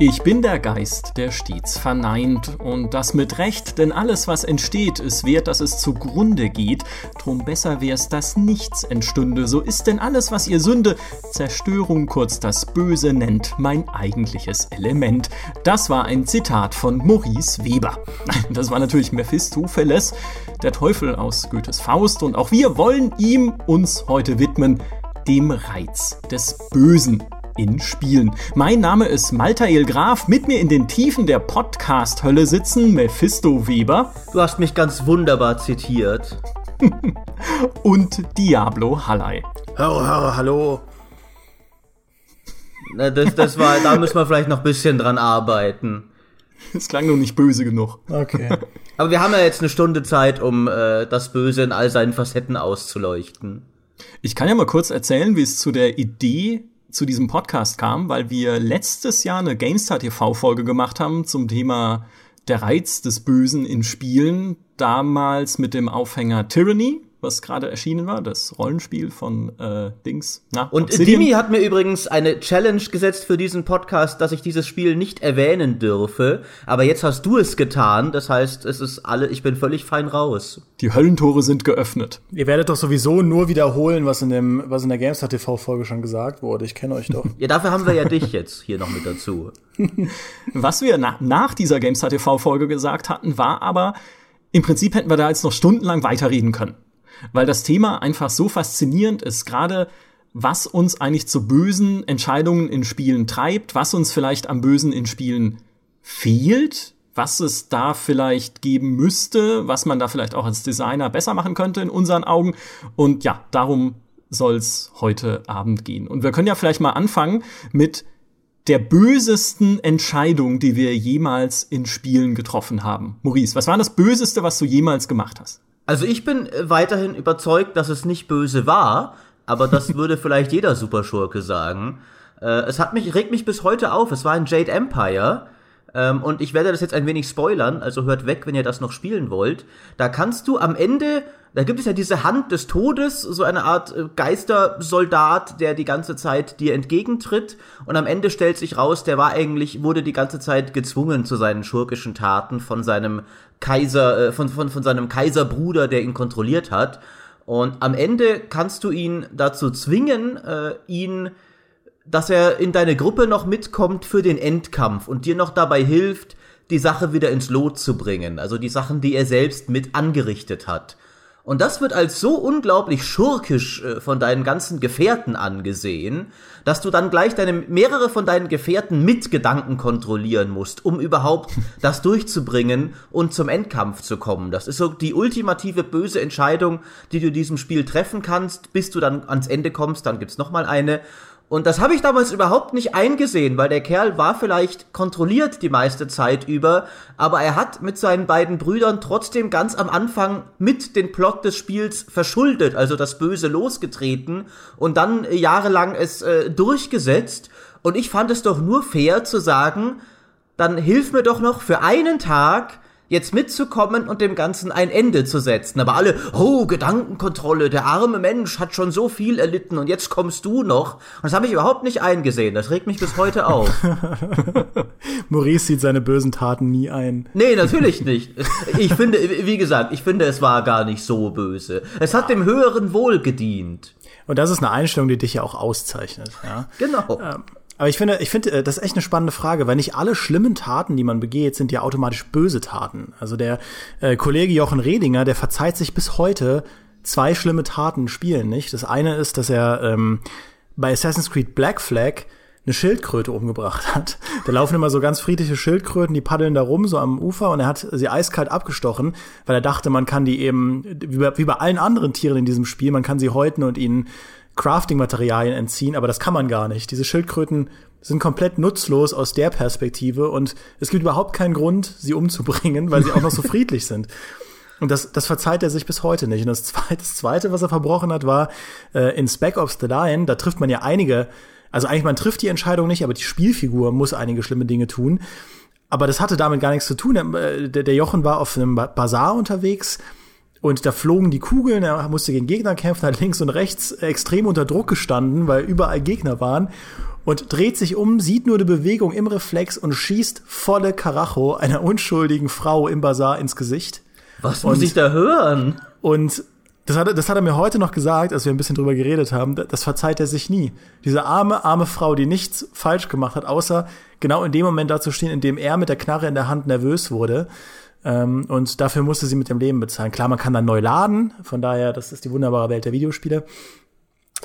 Ich bin der Geist, der stets verneint, und das mit Recht, denn alles, was entsteht, ist wert, dass es zugrunde geht. Drum besser wär's, dass nichts entstünde, so ist denn alles, was ihr Sünde, Zerstörung kurz das Böse nennt, mein eigentliches Element. Das war ein Zitat von Maurice Weber. Das war natürlich Mephistopheles, der Teufel aus Goethes Faust, und auch wir wollen ihm uns heute widmen, dem Reiz des Bösen in Spielen. Mein Name ist Maltael Graf. Mit mir in den Tiefen der Podcast-Hölle sitzen Mephisto Weber. Du hast mich ganz wunderbar zitiert. und Diablo Hallei. Hallo, hallo, hallo. Na, das, das war, da müssen wir vielleicht noch ein bisschen dran arbeiten. Es klang noch nicht böse genug. Okay. Aber wir haben ja jetzt eine Stunde Zeit, um äh, das Böse in all seinen Facetten auszuleuchten. Ich kann ja mal kurz erzählen, wie es zu der Idee zu diesem Podcast kam, weil wir letztes Jahr eine GameStar TV-Folge gemacht haben zum Thema der Reiz des Bösen in Spielen. Damals mit dem Aufhänger Tyranny was gerade erschienen war, das Rollenspiel von äh, Dings. Na, und Obsidian. Dimi hat mir übrigens eine Challenge gesetzt für diesen Podcast, dass ich dieses Spiel nicht erwähnen dürfe. Aber jetzt hast du es getan. Das heißt, es ist alle, ich bin völlig fein raus. Die Höllentore sind geöffnet. Ihr werdet doch sowieso nur wiederholen, was in dem, was in der GameStar TV Folge schon gesagt wurde. Ich kenne euch doch. ja, dafür haben wir ja dich jetzt hier noch mit dazu. was wir na nach dieser GameStar TV Folge gesagt hatten, war aber, im Prinzip hätten wir da jetzt noch stundenlang weiterreden können weil das Thema einfach so faszinierend ist, gerade was uns eigentlich zu bösen Entscheidungen in Spielen treibt, was uns vielleicht am Bösen in Spielen fehlt, was es da vielleicht geben müsste, was man da vielleicht auch als Designer besser machen könnte in unseren Augen. Und ja, darum soll's heute Abend gehen. Und wir können ja vielleicht mal anfangen mit der bösesten Entscheidung, die wir jemals in Spielen getroffen haben. Maurice, was war das Böseste, was du jemals gemacht hast? Also ich bin äh, weiterhin überzeugt, dass es nicht böse war, aber das würde vielleicht jeder Superschurke sagen. Äh, es hat mich, regt mich bis heute auf. Es war ein Jade Empire. Ähm, und ich werde das jetzt ein wenig spoilern, also hört weg, wenn ihr das noch spielen wollt. Da kannst du am Ende, da gibt es ja diese Hand des Todes, so eine Art äh, Geistersoldat, der die ganze Zeit dir entgegentritt. Und am Ende stellt sich raus, der war eigentlich, wurde die ganze Zeit gezwungen zu seinen schurkischen Taten von seinem Kaiser, äh, von, von, von seinem Kaiserbruder, der ihn kontrolliert hat. Und am Ende kannst du ihn dazu zwingen, äh, ihn dass er in deine Gruppe noch mitkommt für den Endkampf und dir noch dabei hilft, die Sache wieder ins Lot zu bringen, also die Sachen, die er selbst mit angerichtet hat. Und das wird als so unglaublich schurkisch äh, von deinen ganzen Gefährten angesehen, dass du dann gleich deine mehrere von deinen Gefährten mit Gedanken kontrollieren musst, um überhaupt das durchzubringen und zum Endkampf zu kommen. Das ist so die ultimative böse Entscheidung, die du in diesem Spiel treffen kannst, bis du dann ans Ende kommst, dann gibt's noch mal eine und das habe ich damals überhaupt nicht eingesehen, weil der Kerl war vielleicht kontrolliert die meiste Zeit über, aber er hat mit seinen beiden Brüdern trotzdem ganz am Anfang mit den Plot des Spiels verschuldet, also das Böse losgetreten und dann jahrelang es äh, durchgesetzt. Und ich fand es doch nur fair zu sagen, dann hilf mir doch noch für einen Tag jetzt mitzukommen und dem Ganzen ein Ende zu setzen. Aber alle, oh, Gedankenkontrolle, der arme Mensch hat schon so viel erlitten und jetzt kommst du noch. Und das habe ich überhaupt nicht eingesehen. Das regt mich bis heute auf. Maurice sieht seine bösen Taten nie ein. Nee, natürlich nicht. Ich finde, wie gesagt, ich finde, es war gar nicht so böse. Es hat dem höheren Wohl gedient. Und das ist eine Einstellung, die dich ja auch auszeichnet. Ja? Genau. Ähm, aber ich finde, ich finde, äh, das ist echt eine spannende Frage, weil nicht alle schlimmen Taten, die man begeht, sind ja automatisch böse Taten. Also der äh, Kollege Jochen Redinger, der verzeiht sich bis heute zwei schlimme Taten spielen, nicht? Das eine ist, dass er ähm, bei Assassin's Creed Black Flag eine Schildkröte umgebracht hat. Da laufen immer so ganz friedliche Schildkröten, die paddeln da rum, so am Ufer, und er hat sie eiskalt abgestochen, weil er dachte, man kann die eben, wie bei, wie bei allen anderen Tieren in diesem Spiel, man kann sie häuten und ihnen Crafting-Materialien entziehen, aber das kann man gar nicht. Diese Schildkröten sind komplett nutzlos aus der Perspektive und es gibt überhaupt keinen Grund, sie umzubringen, weil sie auch noch so friedlich sind. Und das, das verzeiht er sich bis heute nicht. Und das zweite, das zweite was er verbrochen hat, war äh, in Spec Ops The Line, da trifft man ja einige, also eigentlich man trifft die Entscheidung nicht, aber die Spielfigur muss einige schlimme Dinge tun. Aber das hatte damit gar nichts zu tun. Der, der Jochen war auf einem Bazar unterwegs und da flogen die Kugeln, er musste gegen Gegner kämpfen, hat links und rechts extrem unter Druck gestanden, weil überall Gegner waren. und dreht sich um, sieht nur die Bewegung im Reflex und schießt volle Karacho einer unschuldigen Frau im Bazar ins Gesicht. Was muss ich da hören? Und das hat, er- das hat er mir heute noch gesagt, als wir ein bisschen drüber geredet haben. Das verzeiht er sich nie. Diese arme, arme Frau, die nichts falsch gemacht hat, außer genau in dem Moment da zu stehen, in dem er mit der Knarre in der Hand nervös wurde. Ähm, und dafür musste sie mit dem Leben bezahlen. Klar, man kann dann neu laden. Von daher, das ist die wunderbare Welt der Videospiele.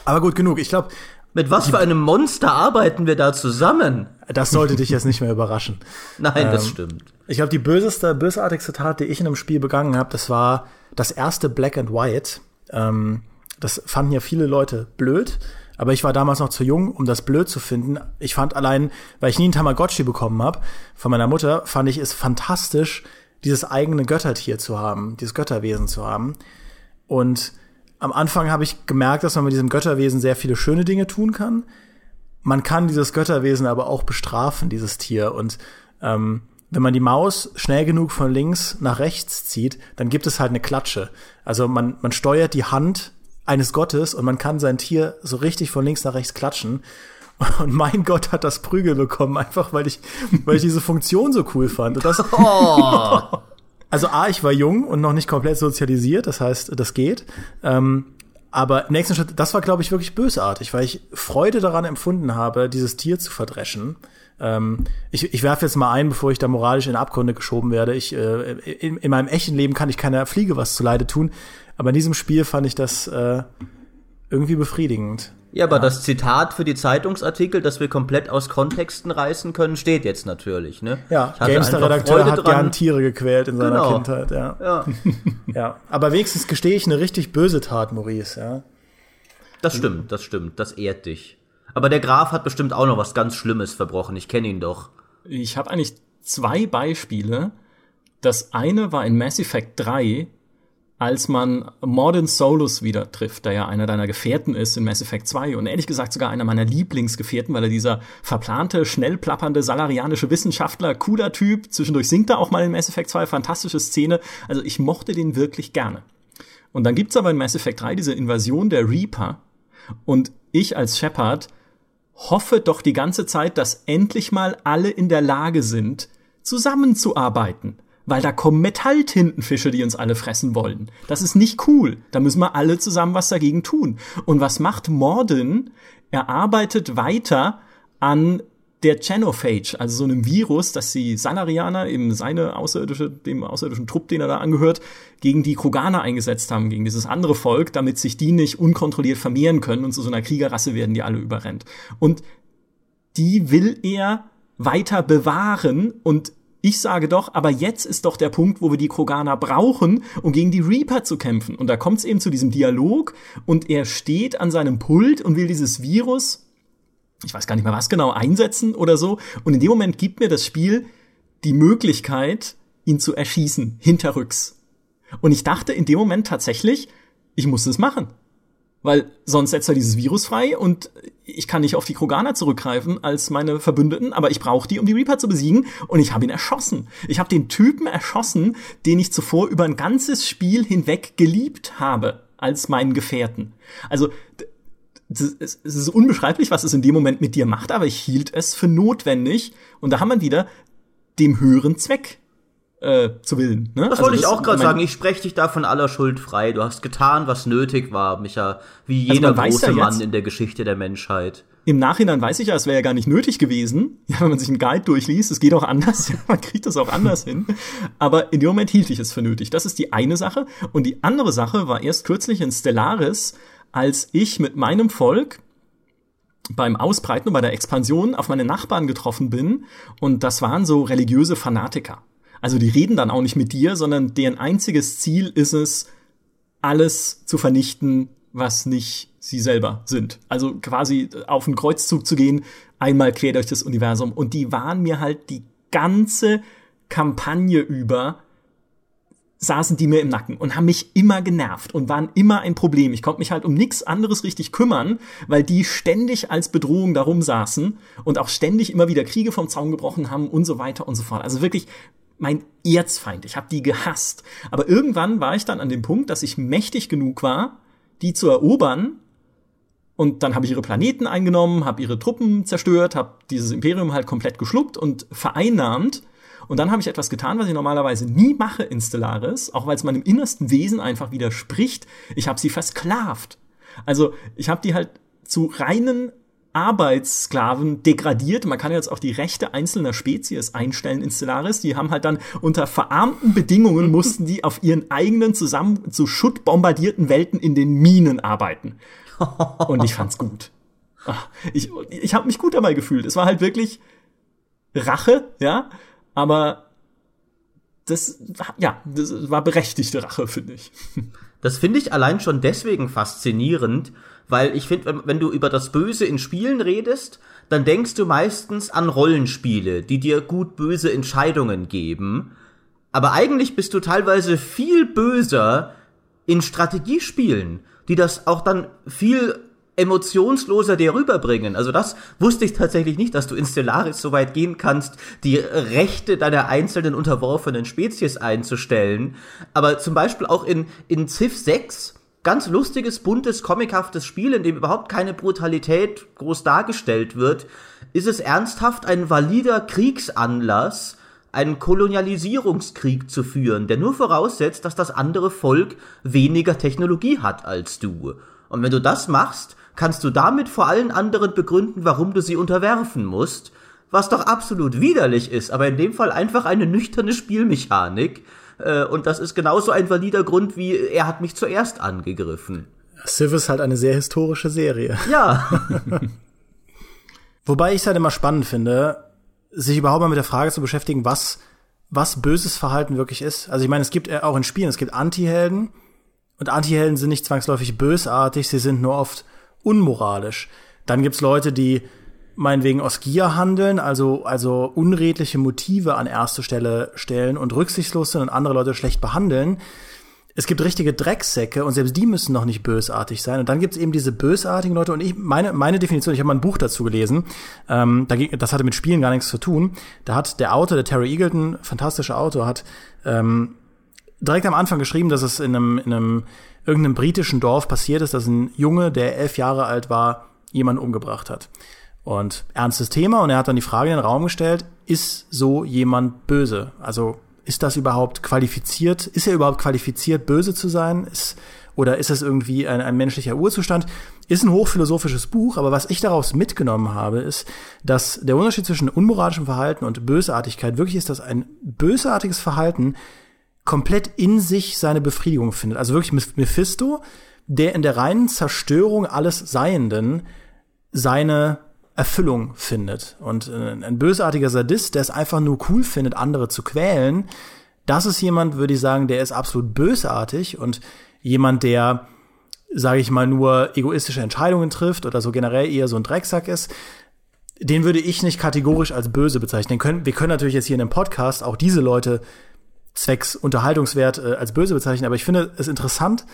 Aber gut, genug. Ich glaube, Mit was für einem Monster arbeiten wir da zusammen? das sollte dich jetzt nicht mehr überraschen. Nein, das Ähm, stimmt. Ich glaube, die böseste, bösartigste Tat, die ich in einem Spiel begangen habe, das war das erste Black and White. Ähm, das fanden ja viele Leute blöd, aber ich war damals noch zu jung, um das blöd zu finden. Ich fand allein, weil ich nie einen Tamagotchi bekommen habe von meiner Mutter, fand ich es fantastisch, dieses eigene Göttertier zu haben, dieses Götterwesen zu haben. Und am Anfang habe ich gemerkt, dass man mit diesem Götterwesen sehr viele schöne Dinge tun kann. Man kann dieses Götterwesen aber auch bestrafen, dieses Tier. Und ähm, wenn man die Maus schnell genug von links nach rechts zieht, dann gibt es halt eine Klatsche. Also man, man steuert die Hand eines Gottes und man kann sein Tier so richtig von links nach rechts klatschen. Und mein Gott hat das Prügel bekommen, einfach weil ich, weil ich diese Funktion so cool fand. Und das, Oh, also A, ich war jung und noch nicht komplett sozialisiert, das heißt, das geht. Ähm, aber nächsten Schritt, das war, glaube ich, wirklich bösartig, weil ich Freude daran empfunden habe, dieses Tier zu verdreschen. Ähm, ich ich werfe jetzt mal ein, bevor ich da moralisch in Abgründe geschoben werde. Ich, äh, in, in meinem echten Leben kann ich keiner Fliege was zuleide tun, aber in diesem Spiel fand ich das äh, irgendwie befriedigend. ja, aber das Zitat für die Zeitungsartikel, das wir komplett aus Kontexten reißen können, steht jetzt natürlich, ne? Ja, Ich hatte Games der einfach Redakteur Freude hat dran. gern Tiere gequält in seiner Genau. Kindheit, ja. Ja, ja. Aber wenigstens gestehe ich eine richtig böse Tat, Maurice, ja. das stimmt, das stimmt, das ehrt dich. Aber der Graf hat bestimmt auch noch was ganz Schlimmes verbrochen, ich kenne ihn doch. Ich habe eigentlich zwei Beispiele. Das eine war in Mass Effect 3, als man Mordin Solus wieder trifft, der ja einer deiner Gefährten ist in Mass Effect 2 und ehrlich gesagt sogar einer meiner Lieblingsgefährten, weil er dieser verplante, schnell plappernde salarianische Wissenschaftler, cooler Typ, zwischendurch singt er auch mal in Mass Effect 2, fantastische Szene. Also ich mochte den wirklich gerne. Und dann gibt's aber in Mass Effect 3 diese Invasion der Reaper und ich als Shepard hoffe doch die ganze Zeit, dass endlich mal alle in der Lage sind, zusammenzuarbeiten. Weil da kommen Metalltintenfische, die uns alle fressen wollen. Das ist nicht cool. Da müssen wir alle zusammen was dagegen tun. Und was macht Morden? Er arbeitet weiter an der Genophage, also so einem Virus, das die Salarianer, eben seine außerirdische, dem außerirdischen Trupp, den er da angehört, gegen die Kroganer eingesetzt haben, gegen dieses andere Volk, damit sich die nicht unkontrolliert vermehren können und zu so einer Kriegerrasse werden, die alle überrennt. Und die will er weiter bewahren und ich sage doch, aber jetzt ist doch der Punkt, wo wir die Kroganer brauchen, um gegen die Reaper zu kämpfen. Und da kommt es eben zu diesem Dialog und er steht an seinem Pult und will dieses Virus, ich weiß gar nicht mehr was genau, einsetzen oder so. Und in dem Moment gibt mir das Spiel die Möglichkeit, ihn zu erschießen, hinterrücks. Und ich dachte in dem Moment tatsächlich, ich muss das machen. Weil sonst setzt er dieses Virus frei und ich kann nicht auf die Kroganer zurückgreifen als meine Verbündeten, aber ich brauche die, um die Reaper zu besiegen und ich habe ihn erschossen. Ich habe den Typen erschossen, den ich zuvor über ein ganzes Spiel hinweg geliebt habe als meinen Gefährten. Also es ist unbeschreiblich, was es in dem Moment mit dir macht, aber ich hielt es für notwendig und da haben wir wieder dem höheren Zweck äh, zu willen. Ne? Das wollte ich auch gerade sagen. Ich spreche dich da von aller Schuld frei. Du hast getan, was nötig war, Micha. Wie Also jeder weiß große ja Mann jetzt- in der Geschichte der Menschheit. Im Nachhinein weiß ich ja, es wäre ja gar nicht nötig gewesen, ja, wenn man sich einen Guide durchliest. Es geht auch anders, ja, man kriegt das auch anders hin. Aber in dem Moment hielt ich es für nötig. Das ist die eine Sache. Und die andere Sache war erst kürzlich in Stellaris, als ich mit meinem Volk beim Ausbreiten und bei der Expansion auf meine Nachbarn getroffen bin. Und das waren so religiöse Fanatiker. Also die reden dann auch nicht mit dir, sondern deren einziges Ziel ist es, alles zu vernichten, was nicht sie selber sind. Also quasi auf einen Kreuzzug zu gehen, einmal quer durch das Universum. Und die waren mir halt die ganze Kampagne über saßen die mir im Nacken und haben mich immer genervt und waren immer ein Problem. Ich konnte mich halt um nichts anderes richtig kümmern, weil die ständig als Bedrohung darum saßen und auch ständig immer wieder Kriege vom Zaun gebrochen haben und so weiter und so fort. Also wirklich mein Erzfeind. Ich habe die gehasst. Aber irgendwann war ich dann an dem Punkt, dass ich mächtig genug war, die zu erobern Und dann habe ich ihre Planeten eingenommen, habe ihre Truppen zerstört, habe dieses Imperium halt komplett geschluckt und vereinnahmt. Und dann habe ich etwas getan, was ich normalerweise nie mache in Stellaris, auch weil es meinem innersten Wesen einfach widerspricht. Ich habe sie versklavt. Also ich habe die halt zu reinen Arbeitssklaven degradiert. Man kann jetzt auch die Rechte einzelner Spezies einstellen in Stellaris. Die haben halt dann unter verarmten Bedingungen mussten die auf ihren eigenen zusammen zu Schutt bombardierten Welten in den Minen arbeiten. Und ich fand's gut. Ich, ich habe mich gut dabei gefühlt. Es war halt wirklich Rache, ja, aber das, ja, das war berechtigte Rache, finde ich. Das finde ich allein schon deswegen faszinierend, weil ich finde, wenn, du über das Böse in Spielen redest, dann denkst du meistens an Rollenspiele, die dir gut böse Entscheidungen geben. Aber eigentlich bist du teilweise viel böser in Strategiespielen, die das auch dann viel emotionsloser dir rüberbringen. Also das wusste ich tatsächlich nicht, dass du in Stellaris so weit gehen kannst, die Rechte deiner einzelnen unterworfenen Spezies einzustellen. Aber zum Beispiel auch in, in Civ 6, ganz lustiges, buntes, comichaftes Spiel, in dem überhaupt keine Brutalität groß dargestellt wird, ist es ernsthaft ein valider Kriegsanlass, einen Kolonialisierungskrieg zu führen, der nur voraussetzt, dass das andere Volk weniger Technologie hat als du. Und wenn du das machst, kannst du damit vor allen anderen begründen, warum du sie unterwerfen musst, was doch absolut widerlich ist, aber in dem Fall einfach eine nüchterne Spielmechanik. Äh, und das ist genauso ein valider Grund wie er hat mich zuerst angegriffen. Civ ist halt eine sehr historische Serie. Ja. Wobei ich es halt immer spannend finde, sich überhaupt mal mit der Frage zu beschäftigen, was, was böses Verhalten wirklich ist. Also ich meine, es gibt auch in Spielen, es gibt Anti-Helden und Anti-Helden sind nicht zwangsläufig bösartig, sie sind nur oft unmoralisch. Dann gibt's Leute, die meinetwegen aus Gier handeln, also, also unredliche Motive an erste Stelle stellen und rücksichtslos sind und andere Leute schlecht behandeln es gibt richtige Drecksäcke und selbst die müssen noch nicht bösartig sein. Und dann gibt es eben diese bösartigen Leute. Und ich, meine, meine Definition, ich habe mal ein Buch dazu gelesen, ähm, das hatte mit Spielen gar nichts zu tun. Da hat der Autor, der Terry Eagleton, fantastischer Autor, hat ähm, direkt am Anfang geschrieben, dass es in einem, in einem irgendeinem britischen Dorf passiert ist, dass ein Junge, der elf Jahre alt war, jemanden umgebracht hat. Und ernstes Thema. Und er hat dann die Frage in den Raum gestellt, ist so jemand böse? Also ist das überhaupt qualifiziert? Ist er überhaupt qualifiziert, böse zu sein? Ist, oder ist es irgendwie ein, ein menschlicher Urzustand? Ist ein hochphilosophisches Buch, aber was ich daraus mitgenommen habe, ist, dass der Unterschied zwischen unmoralischem Verhalten und Bösartigkeit wirklich ist, dass ein bösartiges Verhalten komplett in sich seine Befriedigung findet. Also wirklich Mephisto, der in der reinen Zerstörung alles Seienden seine Erfüllung findet. Und äh, ein bösartiger Sadist, der es einfach nur cool findet, andere zu quälen, das ist jemand, würde ich sagen, der ist absolut bösartig und jemand, der, sage ich mal, nur egoistische Entscheidungen trifft oder so generell eher so ein Drecksack ist, den würde ich nicht kategorisch als böse bezeichnen. Wir können natürlich jetzt hier in dem Podcast auch diese Leute zwecks Unterhaltungswert äh, als böse bezeichnen, aber ich finde es interessant,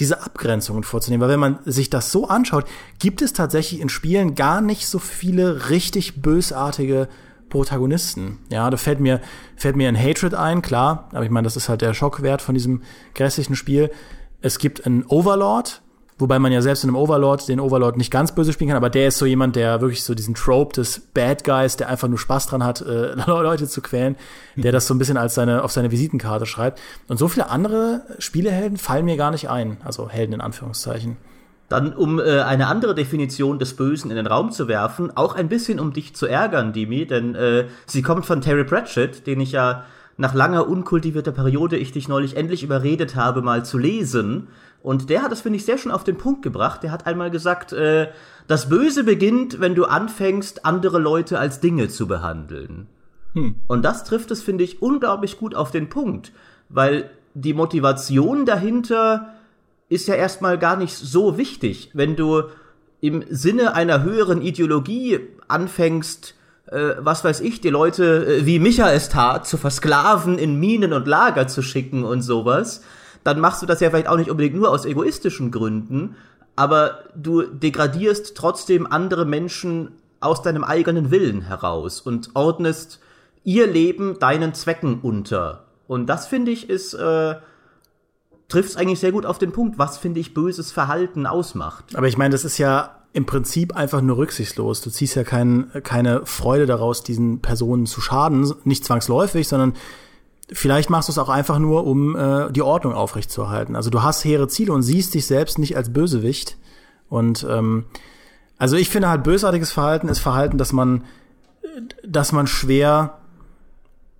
diese Abgrenzungen vorzunehmen. Weil wenn man sich das so anschaut, gibt es tatsächlich in Spielen gar nicht so viele richtig bösartige Protagonisten. Ja, da fällt mir, fällt mir ein Hatred ein, klar, aber ich meine, das ist halt der Schockwert von diesem grässlichen Spiel. Es gibt einen Overlord, Wobei man ja selbst in einem Overlord den Overlord nicht ganz böse spielen kann, aber der ist so jemand, der wirklich so diesen Trope des Bad Guys, der einfach nur Spaß dran hat, äh, Leute zu quälen, der das so ein bisschen als seine, auf seine Visitenkarte schreibt. Und so viele andere Spielehelden fallen mir gar nicht ein. Also Helden in Anführungszeichen. Dann, um äh, eine andere Definition des Bösen in den Raum zu werfen, auch ein bisschen um dich zu ärgern, Dimi, denn äh, sie kommt von Terry Pratchett, den ich ja nach langer unkultivierter Periode ich dich neulich endlich überredet habe, mal zu lesen. Und der hat das, finde ich, sehr schön auf den Punkt gebracht. Der hat einmal gesagt, äh, das Böse beginnt, wenn du anfängst, andere Leute als Dinge zu behandeln. Hm. Und das trifft es, finde ich, unglaublich gut auf den Punkt. Weil die Motivation dahinter ist ja erstmal gar nicht so wichtig. Wenn du im Sinne einer höheren Ideologie anfängst, äh, was weiß ich, die Leute äh, wie Micha es tat, zu versklaven, in Minen und Lager zu schicken und sowas, dann machst du das ja vielleicht auch nicht unbedingt nur aus egoistischen Gründen, aber du degradierst trotzdem andere Menschen aus deinem eigenen Willen heraus und ordnest ihr Leben deinen Zwecken unter. Und das finde ich ist äh, triffst eigentlich sehr gut auf den Punkt, was finde ich böses Verhalten ausmacht. Aber ich meine, das ist ja im Prinzip einfach nur rücksichtslos. Du ziehst ja kein, keine Freude daraus, diesen Personen zu schaden, nicht zwangsläufig, sondern vielleicht machst du es auch einfach nur, um äh, die Ordnung aufrechtzuerhalten. Also du hast hehre Ziele und siehst dich selbst nicht als Bösewicht. Und ähm, also ich finde halt bösartiges Verhalten ist Verhalten, dass man, dass man schwer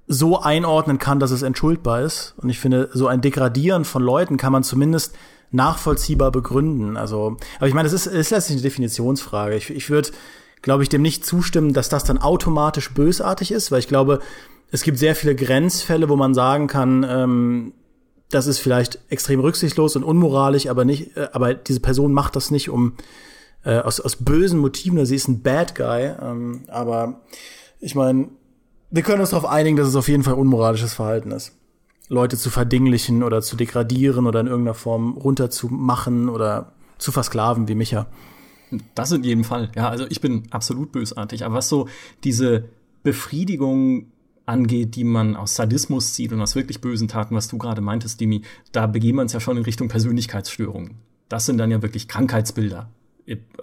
so einordnen kann, dass es entschuldbar ist. Und ich finde, so ein Degradieren von Leuten kann man zumindest nachvollziehbar begründen. Also, aber ich meine, es ist, ist letztlich eine Definitionsfrage. Ich, ich würde, glaube ich, dem nicht zustimmen, dass das dann automatisch bösartig ist, weil ich glaube, es gibt sehr viele Grenzfälle, wo man sagen kann, ähm, das ist vielleicht extrem rücksichtslos und unmoralisch, aber nicht, äh, aber diese Person macht das nicht um äh, aus, aus bösen Motiven, oder sie ist ein Bad Guy. Ähm, aber ich meine, wir können uns darauf einigen, dass es auf jeden Fall unmoralisches Verhalten ist. Leute zu verdinglichen oder zu degradieren oder in irgendeiner Form runterzumachen oder zu versklaven wie Micha. Das in jedem Fall. Ja, also ich bin absolut bösartig. Aber was so diese Befriedigung angeht, die man aus Sadismus zieht und aus wirklich bösen Taten, was du gerade meintest, Dimi, da begeben wir uns ja schon in Richtung Persönlichkeitsstörungen. Das sind dann ja wirklich Krankheitsbilder,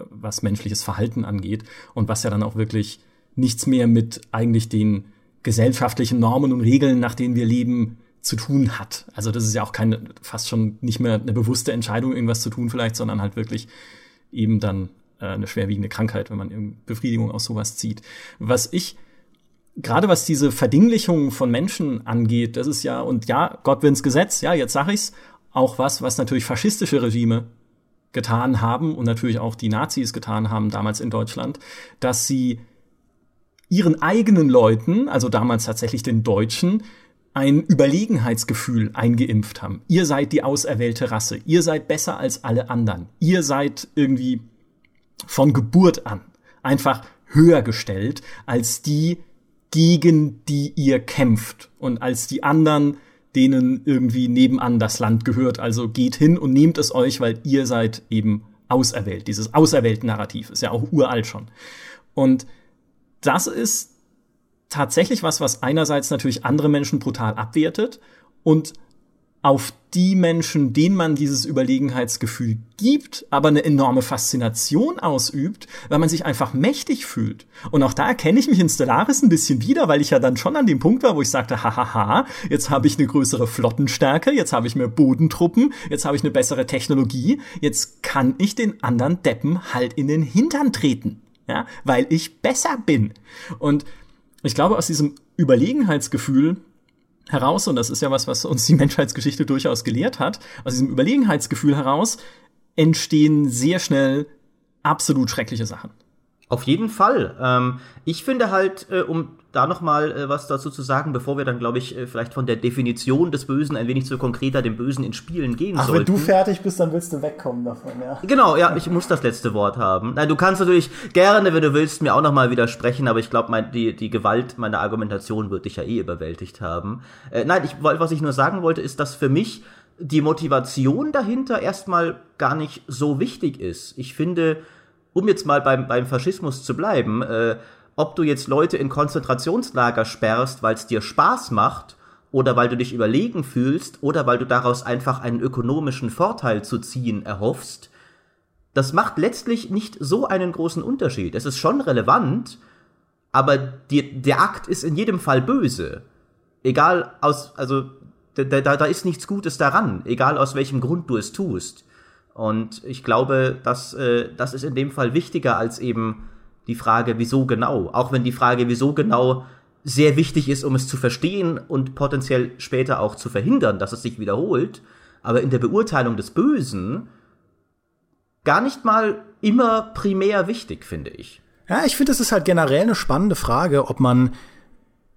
was menschliches Verhalten angeht und was ja dann auch wirklich nichts mehr mit eigentlich den gesellschaftlichen Normen und Regeln, nach denen wir leben, zu tun hat. Also das ist ja auch keine, fast schon nicht mehr eine bewusste Entscheidung, irgendwas zu tun vielleicht, sondern halt wirklich eben dann äh, eine schwerwiegende Krankheit, wenn man Befriedigung aus sowas zieht. Was ich gerade was diese Verdinglichung von Menschen angeht, das ist ja, und ja, Gott willens Gesetz, ja, jetzt sag ich's, auch was, was natürlich faschistische Regime getan haben und natürlich auch die Nazis getan haben damals in Deutschland, dass sie ihren eigenen Leuten, also damals tatsächlich den Deutschen, ein Überlegenheitsgefühl eingeimpft haben. Ihr seid die auserwählte Rasse. Ihr seid besser als alle anderen. Ihr seid irgendwie von Geburt an einfach höher gestellt als die, gegen die ihr kämpft und als die anderen, denen irgendwie nebenan das Land gehört. Also geht hin und nehmt es euch, weil ihr seid eben auserwählt. Dieses Auserwählt-Narrativ ist ja auch uralt schon. Und das ist tatsächlich was, was einerseits natürlich andere Menschen brutal abwertet und auf die Menschen, denen man dieses Überlegenheitsgefühl gibt, aber eine enorme Faszination ausübt, weil man sich einfach mächtig fühlt. Und auch da erkenne ich mich in Stellaris ein bisschen wieder, weil ich ja dann schon an dem Punkt war, wo ich sagte, hahaha, jetzt habe ich eine größere Flottenstärke, jetzt habe ich mehr Bodentruppen, jetzt habe ich eine bessere Technologie, jetzt kann ich den anderen Deppen halt in den Hintern treten ja, weil ich besser bin. Und ich glaube, aus diesem Überlegenheitsgefühl heraus, und das ist ja was, was uns die Menschheitsgeschichte durchaus gelehrt hat, aus diesem Überlegenheitsgefühl heraus entstehen sehr schnell absolut schreckliche Sachen. Auf jeden Fall. Ähm, ich finde halt, äh, um da noch mal äh, was dazu zu sagen, bevor wir dann, glaube ich, äh, vielleicht von der Definition des Bösen ein wenig zu konkreter dem Bösen in Spielen gehen Ach, sollten. wenn du fertig bist, dann willst du wegkommen davon, ja. Genau, ja, ich muss das letzte Wort haben. Nein, du kannst natürlich gerne, wenn du willst, mir auch noch mal widersprechen, aber ich glaube, die, die Gewalt meiner Argumentation wird dich ja eh überwältigt haben. Äh, nein, ich, was ich nur sagen wollte, ist, dass für mich die Motivation dahinter erstmal gar nicht so wichtig ist. Ich finde, um jetzt mal beim, beim Faschismus zu bleiben, äh, ob du jetzt Leute in Konzentrationslager sperrst, weil es dir Spaß macht, oder weil du dich überlegen fühlst, oder weil du daraus einfach einen ökonomischen Vorteil zu ziehen erhoffst, das macht letztlich nicht so einen großen Unterschied. Es ist schon relevant, aber die, der Akt ist in jedem Fall böse. Egal aus, also da, da, da ist nichts Gutes daran, egal aus welchem Grund du es tust. Und ich glaube, dass, äh, das ist in dem Fall wichtiger als eben die Frage, wieso genau. Auch wenn die Frage, wieso genau sehr wichtig ist, um es zu verstehen und potenziell später auch zu verhindern, dass es sich wiederholt. Aber in der Beurteilung des Bösen gar nicht mal immer primär wichtig, finde ich. Ja, ich finde, es ist halt generell eine spannende Frage, ob man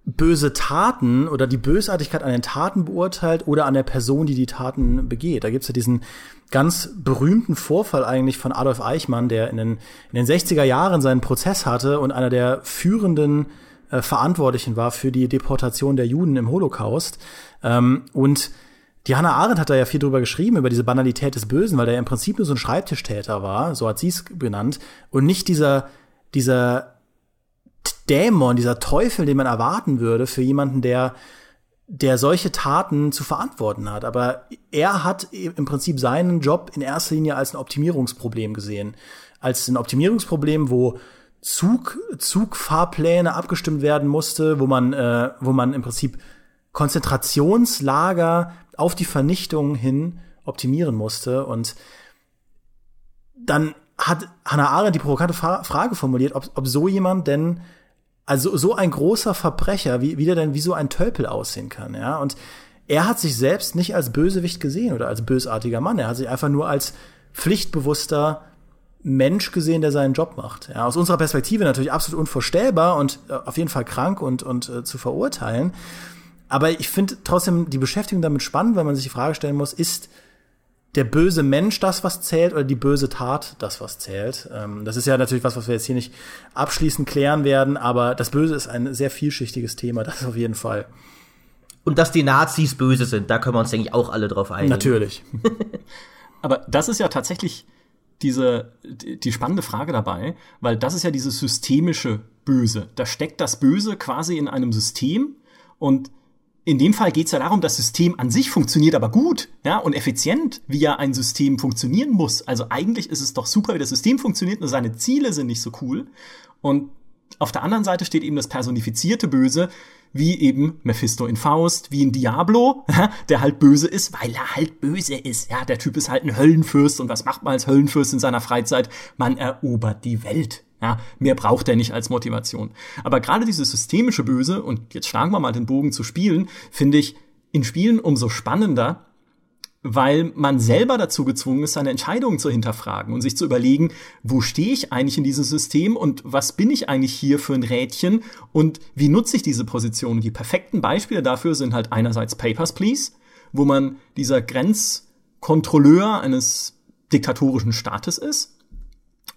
böse Taten oder die Bösartigkeit an den Taten beurteilt oder an der Person, die die Taten begeht. Da gibt's ja diesen ganz berühmten Vorfall eigentlich von Adolf Eichmann, der in den, in den 60er Jahren seinen Prozess hatte und einer der führenden äh, Verantwortlichen war für die Deportation der Juden im Holocaust. Ähm, und die Hannah Arendt hat da ja viel drüber geschrieben, über diese Banalität des Bösen, weil der im Prinzip nur so ein Schreibtischtäter war, so hat sie es genannt, und nicht dieser, dieser Dämon, dieser Teufel, den man erwarten würde für jemanden, der der solche Taten zu verantworten hat. Aber er hat im Prinzip seinen Job in erster Linie als ein Optimierungsproblem gesehen. Als ein Optimierungsproblem, wo Zug, Zugfahrpläne abgestimmt werden musste, wo man, äh, wo man im Prinzip Konzentrationslager auf die Vernichtung hin optimieren musste. Und dann hat Hannah Arendt die provokante Frage formuliert, ob, ob so jemand denn also so ein großer Verbrecher, wie, wie der denn wie so ein Tölpel aussehen kann, ja. Und er hat sich selbst nicht als Bösewicht gesehen oder als bösartiger Mann. Er hat sich einfach nur als pflichtbewusster Mensch gesehen, der seinen Job macht. Ja, aus unserer Perspektive natürlich absolut unvorstellbar und äh, auf jeden Fall krank und, und äh, zu verurteilen. Aber ich finde trotzdem die Beschäftigung damit spannend, weil man sich die Frage stellen muss, ist der böse Mensch das, was zählt, oder die böse Tat das, was zählt. Ähm, das ist ja natürlich was, was wir jetzt hier nicht abschließend klären werden, aber das Böse ist ein sehr vielschichtiges Thema, das auf jeden Fall. Und dass die Nazis böse sind, da können wir uns, denke ich, auch alle drauf einigen. Natürlich. aber das ist ja tatsächlich diese, die spannende Frage dabei, weil das ist ja dieses systemische Böse. Da steckt das Böse quasi in einem System und in dem Fall geht es ja darum, das System an sich funktioniert aber gut ja, und effizient, wie ja ein System funktionieren muss. Also eigentlich ist es doch super, wie das System funktioniert, nur seine Ziele sind nicht so cool. Und auf der anderen Seite steht eben das personifizierte Böse, wie eben Mephisto in Faust, wie in Diablo, der halt böse ist, weil er halt böse ist. Ja, der Typ ist halt ein Höllenfürst und was macht man als Höllenfürst in seiner Freizeit? Man erobert die Welt. Ja, mehr braucht er nicht als Motivation. Aber gerade dieses systemische Böse, und jetzt schlagen wir mal den Bogen zu Spielen, finde ich in Spielen umso spannender, weil man selber dazu gezwungen ist, seine Entscheidungen zu hinterfragen und sich zu überlegen, wo stehe ich eigentlich in diesem System und was bin ich eigentlich hier für ein Rädchen und wie nutze ich diese Position. Die perfekten Beispiele dafür sind halt einerseits Papers, Please, wo man dieser Grenzkontrolleur eines diktatorischen Staates ist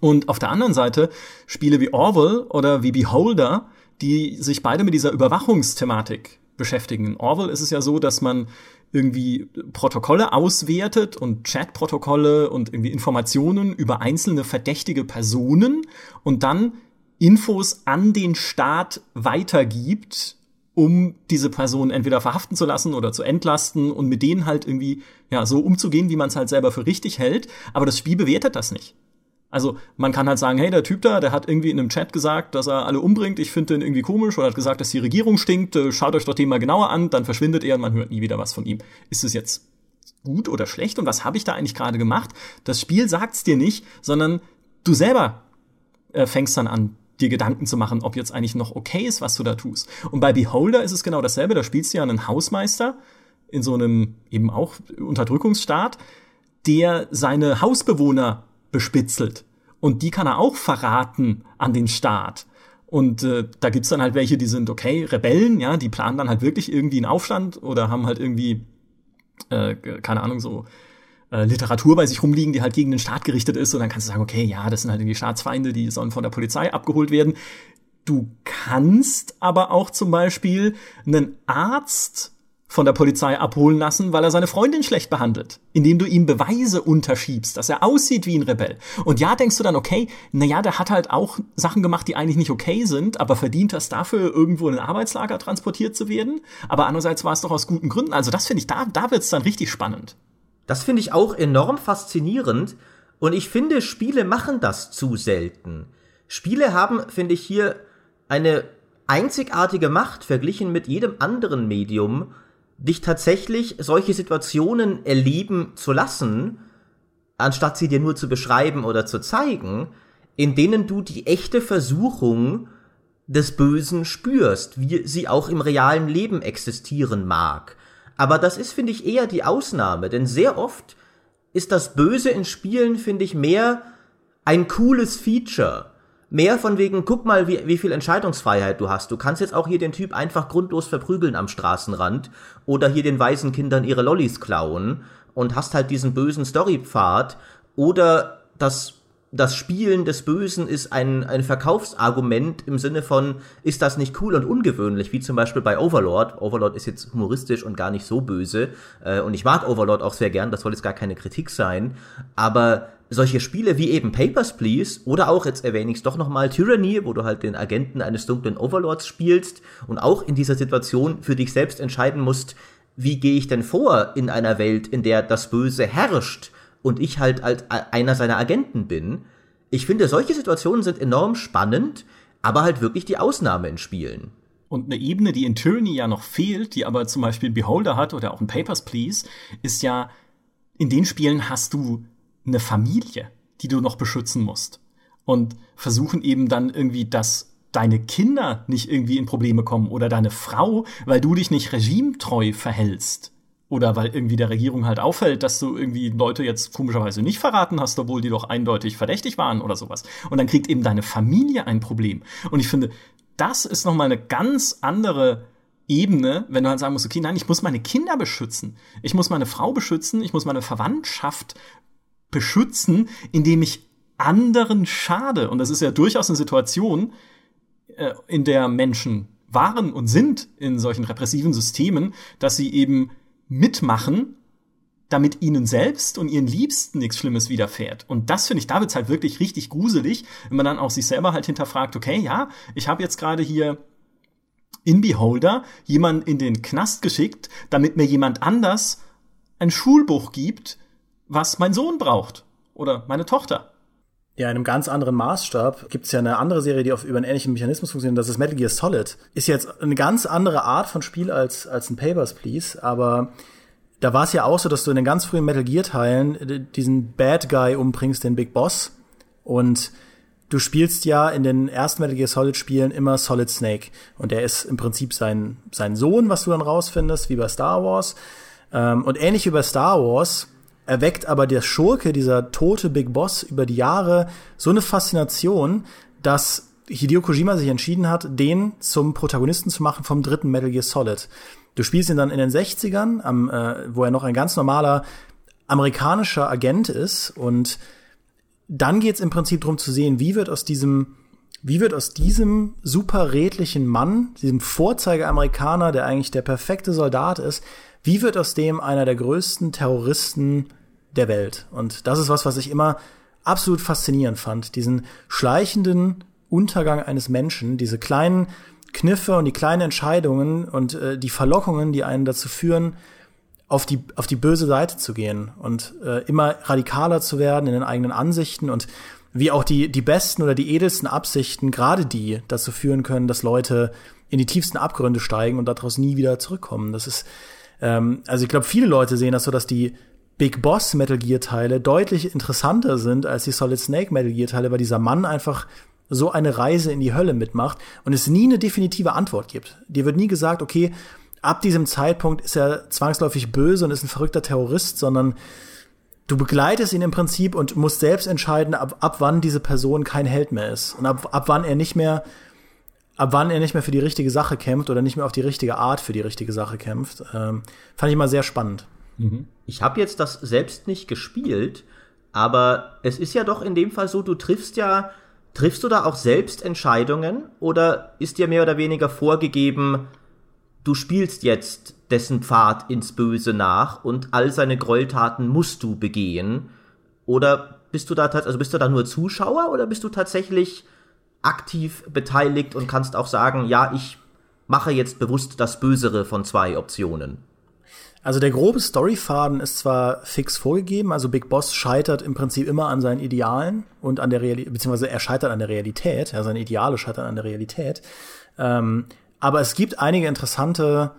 und auf der anderen Seite Spiele wie Orwell oder wie Beholder, die sich beide mit dieser Überwachungsthematik beschäftigen. In Orwell ist es ja so, dass man irgendwie Protokolle auswertet und Chatprotokolle und irgendwie Informationen über einzelne verdächtige Personen und dann Infos an den Staat weitergibt, um diese Person entweder verhaften zu lassen oder zu entlasten und mit denen halt irgendwie ja so umzugehen, wie man es halt selber für richtig hält. Aber das Spiel bewertet das nicht. Also man kann halt sagen, hey, der Typ da, der hat irgendwie in einem Chat gesagt, dass er alle umbringt. Ich finde den irgendwie komisch oder hat gesagt, dass die Regierung stinkt. Äh, schaut euch doch den mal genauer an, dann verschwindet er und man hört nie wieder was von ihm. Ist es jetzt gut oder schlecht und was habe ich da eigentlich gerade gemacht? Das Spiel sagt's dir nicht, sondern du selber äh, fängst dann an, dir Gedanken zu machen, ob jetzt eigentlich noch okay ist, was du da tust. Und bei Beholder ist es genau dasselbe. Da spielst du ja einen Hausmeister in so einem eben auch Unterdrückungsstaat, der seine Hausbewohner bespitzelt. Und die kann er auch verraten an den Staat. Und äh, da gibt's dann halt welche, die sind okay, Rebellen, ja, die planen dann halt wirklich irgendwie einen Aufstand oder haben halt irgendwie, äh, keine Ahnung, so äh, Literatur bei sich rumliegen, die halt gegen den Staat gerichtet ist. Und dann kannst du sagen, okay, ja, das sind halt irgendwie Staatsfeinde, die sollen von der Polizei abgeholt werden. Du kannst aber auch zum Beispiel einen Arzt von der Polizei abholen lassen, weil er seine Freundin schlecht behandelt, indem du ihm Beweise unterschiebst, dass er aussieht wie ein Rebell. Und ja, denkst du dann, okay, naja, der hat halt auch Sachen gemacht, die eigentlich nicht okay sind, aber verdient das dafür, irgendwo in ein Arbeitslager transportiert zu werden? Aber andererseits war es doch aus guten Gründen. Also das finde ich, da, da wird's dann richtig spannend. Das finde ich auch enorm faszinierend und ich finde, Spiele machen das zu selten. Spiele haben, finde ich, hier eine einzigartige Macht verglichen mit jedem anderen Medium, dich tatsächlich solche Situationen erleben zu lassen, anstatt sie dir nur zu beschreiben oder zu zeigen, in denen du die echte Versuchung des Bösen spürst, wie sie auch im realen Leben existieren mag. Aber das ist, finde ich, eher die Ausnahme, denn sehr oft ist das Böse in Spielen, finde ich, mehr ein cooles Feature Mehr von wegen, guck mal, wie, wie viel Entscheidungsfreiheit du hast. Du kannst jetzt auch hier den Typ einfach grundlos verprügeln am Straßenrand oder hier den weißen Kindern ihre Lollis klauen und hast halt diesen bösen Storypfad oder das das Spielen des Bösen ist ein, ein Verkaufsargument im Sinne von, ist das nicht cool und ungewöhnlich, wie zum Beispiel bei Overlord. Overlord ist jetzt humoristisch und gar nicht so böse. Äh, und ich mag Overlord auch sehr gern, das soll jetzt gar keine Kritik sein. Aber solche Spiele wie eben Papers, Please oder auch, jetzt erwähne ich es doch nochmal, Tyranny, wo du halt den Agenten eines dunklen Overlords spielst und auch in dieser Situation für dich selbst entscheiden musst, wie gehe ich denn vor in einer Welt, in der das Böse herrscht und ich halt als einer seiner Agenten bin. Ich finde, solche Situationen sind enorm spannend, aber halt wirklich die Ausnahme in Spielen. Und eine Ebene, die in Tyranny ja noch fehlt, die aber zum Beispiel Beholder hat oder auch in Papers, Please, ist ja, in den Spielen hast du eine Familie, die du noch beschützen musst. Und versuchen eben dann irgendwie, dass deine Kinder nicht irgendwie in Probleme kommen oder deine Frau, weil du dich nicht regimetreu verhältst. Oder weil irgendwie der Regierung halt auffällt, dass du irgendwie Leute jetzt komischerweise nicht verraten hast, obwohl die doch eindeutig verdächtig waren oder sowas. Und dann kriegt eben deine Familie ein Problem. Und ich finde, das ist nochmal eine ganz andere Ebene, wenn du halt sagen musst, okay, nein, ich muss meine Kinder beschützen. Ich muss meine Frau beschützen, ich muss meine Verwandtschaft beschützen, indem ich anderen schade. Und das ist ja durchaus eine Situation, äh, in der Menschen waren und sind in solchen repressiven Systemen, dass sie eben mitmachen, damit ihnen selbst und ihren Liebsten nichts Schlimmes widerfährt. Und das finde ich, da wird's halt wirklich richtig gruselig, wenn man dann auch sich selber halt hinterfragt, okay, ja, ich habe jetzt gerade hier in Beholder jemanden in den Knast geschickt, damit mir jemand anders ein Schulbuch gibt, was mein Sohn braucht oder meine Tochter. Ja, in einem ganz anderen Maßstab gibt's ja eine andere Serie, die auf über einen ähnlichen Mechanismus funktioniert. Das ist Metal Gear Solid. Ist jetzt eine ganz andere Art von Spiel als, als ein Papers, Please. Aber da war es ja auch so, dass du in den ganz frühen Metal Gear Teilen diesen Bad Guy umbringst, den Big Boss. Und du spielst ja in den ersten Metal Gear Solid Spielen immer Solid Snake. Und der ist im Prinzip sein, sein Sohn, was du dann rausfindest, wie bei Star Wars. Ähm, und ähnlich wie bei Star Wars erweckt aber der Schurke, dieser tote Big Boss, über die Jahre so eine Faszination, dass Hideo Kojima sich entschieden hat, den zum Protagonisten zu machen vom dritten Metal Gear Solid. Du spielst ihn dann in den 60ern, am, äh, wo er noch ein ganz normaler amerikanischer Agent ist und dann geht's im Prinzip darum zu sehen, wie wird aus diesem wie wird aus diesem super redlichen Mann, diesem Vorzeigeamerikaner, der eigentlich der perfekte Soldat ist, wie wird aus dem einer der größten Terroristen der Welt. Und das ist was, was ich immer absolut faszinierend fand. Diesen schleichenden Untergang eines Menschen, diese kleinen Kniffe und die kleinen Entscheidungen und äh, die Verlockungen, die einen dazu führen, auf die, auf die böse Seite zu gehen und äh, immer radikaler zu werden in den eigenen Ansichten und wie auch die, die besten oder die edelsten Absichten, gerade die, dazu führen können, dass Leute in die tiefsten Abgründe steigen und daraus nie wieder zurückkommen. Das ist, ähm, also ich glaube, viele Leute sehen das so, dass die Big Boss Metal Gear Teile deutlich interessanter sind als die Solid Snake Metal Gear Teile, weil dieser Mann einfach so eine Reise in die Hölle mitmacht und es nie eine definitive Antwort gibt. Dir wird nie gesagt, okay, ab diesem Zeitpunkt ist er zwangsläufig böse und ist ein verrückter Terrorist, sondern du begleitest ihn im Prinzip und musst selbst entscheiden, ab, ab wann diese Person kein Held mehr ist und ab, ab wann er nicht mehr ab wann er nicht mehr für die richtige Sache kämpft oder nicht mehr auf die richtige Art für die richtige Sache kämpft. Ähm, fand ich mal sehr spannend. Mhm. Ich habe jetzt das selbst nicht gespielt, aber es ist ja doch in dem Fall so, du triffst ja, triffst du da auch selbst Entscheidungen oder ist dir mehr oder weniger vorgegeben, du spielst jetzt dessen Pfad ins Böse nach und all seine Gräueltaten musst du begehen? Oder bist du da also bist du da nur Zuschauer oder bist du tatsächlich aktiv beteiligt und kannst auch sagen, ja, ich mache jetzt bewusst das Bösere von zwei Optionen? Also der grobe Storyfaden ist zwar fix vorgegeben, also Big Boss scheitert im Prinzip immer an seinen Idealen und an der Realität, beziehungsweise er scheitert an der Realität, ja, seine Ideale scheitern an der Realität. Ähm, aber es gibt einige interessante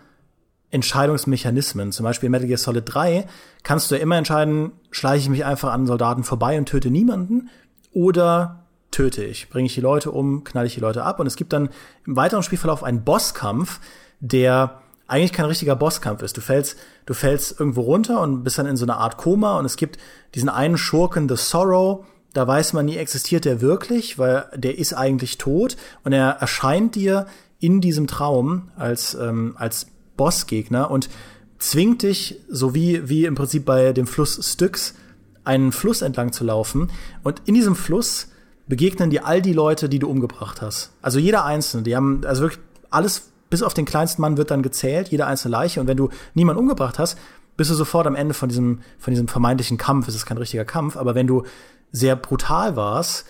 Entscheidungsmechanismen. Zum Beispiel in Metal Gear Solid 3 kannst du immer entscheiden, schleiche ich mich einfach an Soldaten vorbei und töte niemanden oder töte ich, bringe ich die Leute um, knall ich die Leute ab. Und es gibt dann im weiteren Spielverlauf einen Bosskampf, der eigentlich kein richtiger Bosskampf ist. Du fällst, du fällst irgendwo runter und bist dann in so einer Art Koma und es gibt diesen einen Schurken, The Sorrow, da weiß man nie, existiert der wirklich, weil der ist eigentlich tot und er erscheint dir in diesem Traum als, ähm, als Bossgegner und zwingt dich, so wie, wie im Prinzip bei dem Fluss Styx, einen Fluss entlang zu laufen. Und in diesem Fluss begegnen dir all die Leute, die du umgebracht hast. Also jeder Einzelne, die haben, also wirklich alles bis auf den kleinsten Mann wird dann gezählt, jede einzelne Leiche. Und wenn du niemanden umgebracht hast, bist du sofort am Ende von diesem, von diesem vermeintlichen Kampf. Es ist kein richtiger Kampf, aber wenn du sehr brutal warst,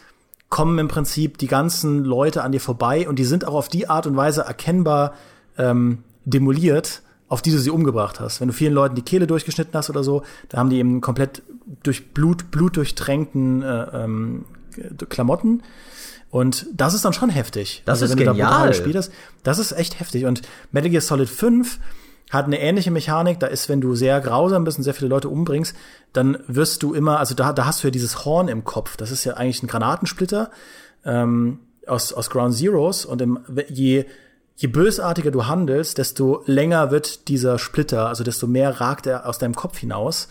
kommen im Prinzip die ganzen Leute an dir vorbei und die sind auch auf die Art und Weise erkennbar ähm, demoliert, auf die du sie umgebracht hast. Wenn du vielen Leuten die Kehle durchgeschnitten hast oder so, da haben die eben komplett durch Blut, Blut durchtränkten äh, ähm, Klamotten. Und das ist dann schon heftig. Das also, ist wenn genial. du da brutal spielst, das ist echt heftig. Und Metal Gear Solid 5 hat eine ähnliche Mechanik. Da ist, wenn du sehr grausam bist und sehr viele Leute umbringst, dann wirst du immer, also da, da hast du ja dieses Horn im Kopf. Das ist ja eigentlich ein Granatensplitter ähm, aus, aus Ground Zeroes. Und im, je, je bösartiger du handelst, desto länger wird dieser Splitter, also desto mehr ragt er aus deinem Kopf hinaus,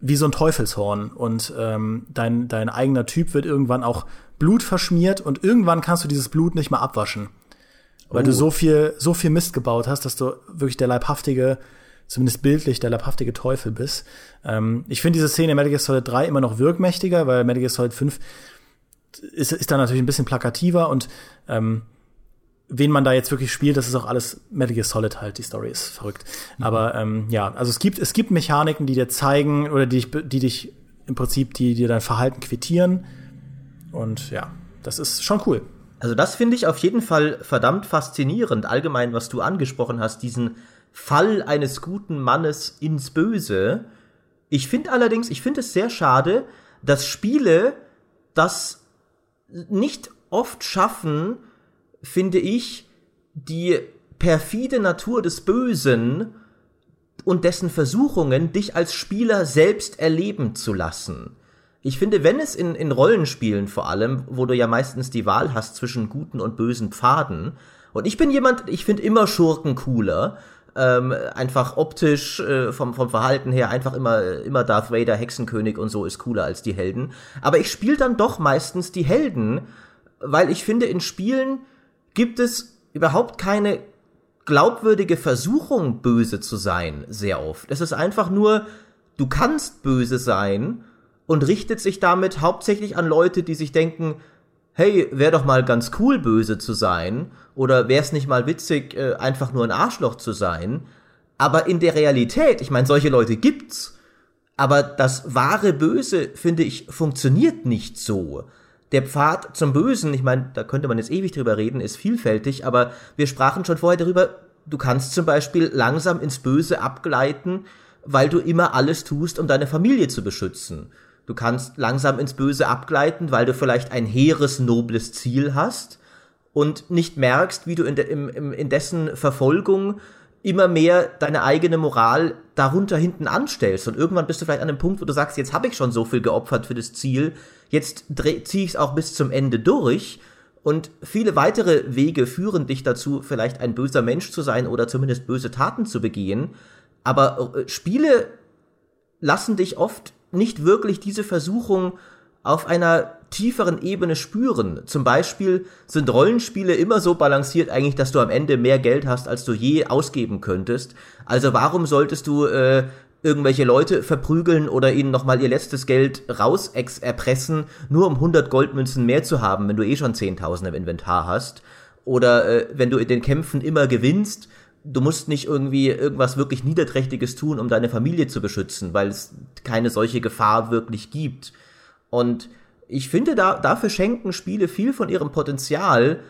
wie so ein Teufelshorn. Und ähm, dein, dein eigener Typ wird irgendwann auch Blut verschmiert und irgendwann kannst du dieses Blut nicht mehr abwaschen. Weil Oh. du so viel, so viel Mist gebaut hast, dass du wirklich der leibhaftige, zumindest bildlich, der leibhaftige Teufel bist. Ähm, ich finde diese Szene in Metal Gear Solid 3 immer noch wirkmächtiger, weil Metal Gear Solid 5 ist, ist da natürlich ein bisschen plakativer und ähm, wen man da jetzt wirklich spielt, das ist auch alles Metal Gear Solid halt, die Story ist verrückt. Aber ähm, ja, also es gibt, es gibt Mechaniken, die dir zeigen oder die dich, die dich im Prinzip, die dir dein Verhalten quittieren. Und ja, das ist schon cool. Also das finde ich auf jeden Fall verdammt faszinierend, allgemein, was du angesprochen hast, diesen Fall eines guten Mannes ins Böse. Ich finde allerdings, ich finde es sehr schade, dass Spiele das nicht oft schaffen, finde ich, die perfide Natur des Bösen und dessen Versuchungen, dich als Spieler selbst erleben zu lassen. Ich finde, wenn es in, in Rollenspielen vor allem, wo du ja meistens die Wahl hast zwischen guten und bösen Pfaden, und ich bin jemand, ich finde immer Schurken cooler, ähm, einfach optisch, äh, vom, vom Verhalten her, einfach immer, immer Darth Vader, Hexenkönig und so ist cooler als die Helden. Aber ich spiele dann doch meistens die Helden, weil ich finde, in Spielen gibt es überhaupt keine glaubwürdige Versuchung, böse zu sein, sehr oft. Es ist einfach nur, du kannst böse sein und richtet sich damit hauptsächlich an Leute, die sich denken, hey, wäre doch mal ganz cool, böse zu sein, oder wäre es nicht mal witzig, äh, einfach nur ein Arschloch zu sein. Aber in der Realität, ich meine, solche Leute gibt's, aber das wahre Böse, finde ich, funktioniert nicht so. Der Pfad zum Bösen, ich meine, da könnte man jetzt ewig drüber reden, ist vielfältig, aber wir sprachen schon vorher darüber, du kannst zum Beispiel langsam ins Böse abgleiten, weil du immer alles tust, um deine Familie zu beschützen. Du kannst langsam ins Böse abgleiten, weil du vielleicht ein hehres, nobles Ziel hast und nicht merkst, wie du in, de, im, im, in dessen Verfolgung immer mehr deine eigene Moral darunter hinten anstellst. Und irgendwann bist du vielleicht an einem Punkt, wo du sagst, jetzt habe ich schon so viel geopfert für das Ziel, jetzt ziehe ich es auch bis zum Ende durch. Und viele weitere Wege führen dich dazu, vielleicht ein böser Mensch zu sein oder zumindest böse Taten zu begehen. Aber äh, Spiele lassen dich oft nicht wirklich diese Versuchung auf einer tieferen Ebene spüren. Zum Beispiel sind Rollenspiele immer so balanciert eigentlich, dass du am Ende mehr Geld hast, als du je ausgeben könntest. Also warum solltest du äh, irgendwelche Leute verprügeln oder ihnen nochmal ihr letztes Geld raus erpressen, nur um 100 Goldmünzen mehr zu haben, wenn du eh schon 10.000 im Inventar hast? Oder äh, wenn du in den Kämpfen immer gewinnst, du musst nicht irgendwie irgendwas wirklich Niederträchtiges tun, um deine Familie zu beschützen, weil es keine solche Gefahr wirklich gibt. Und ich finde, da, dafür schenken Spiele viel von ihrem Potenzial,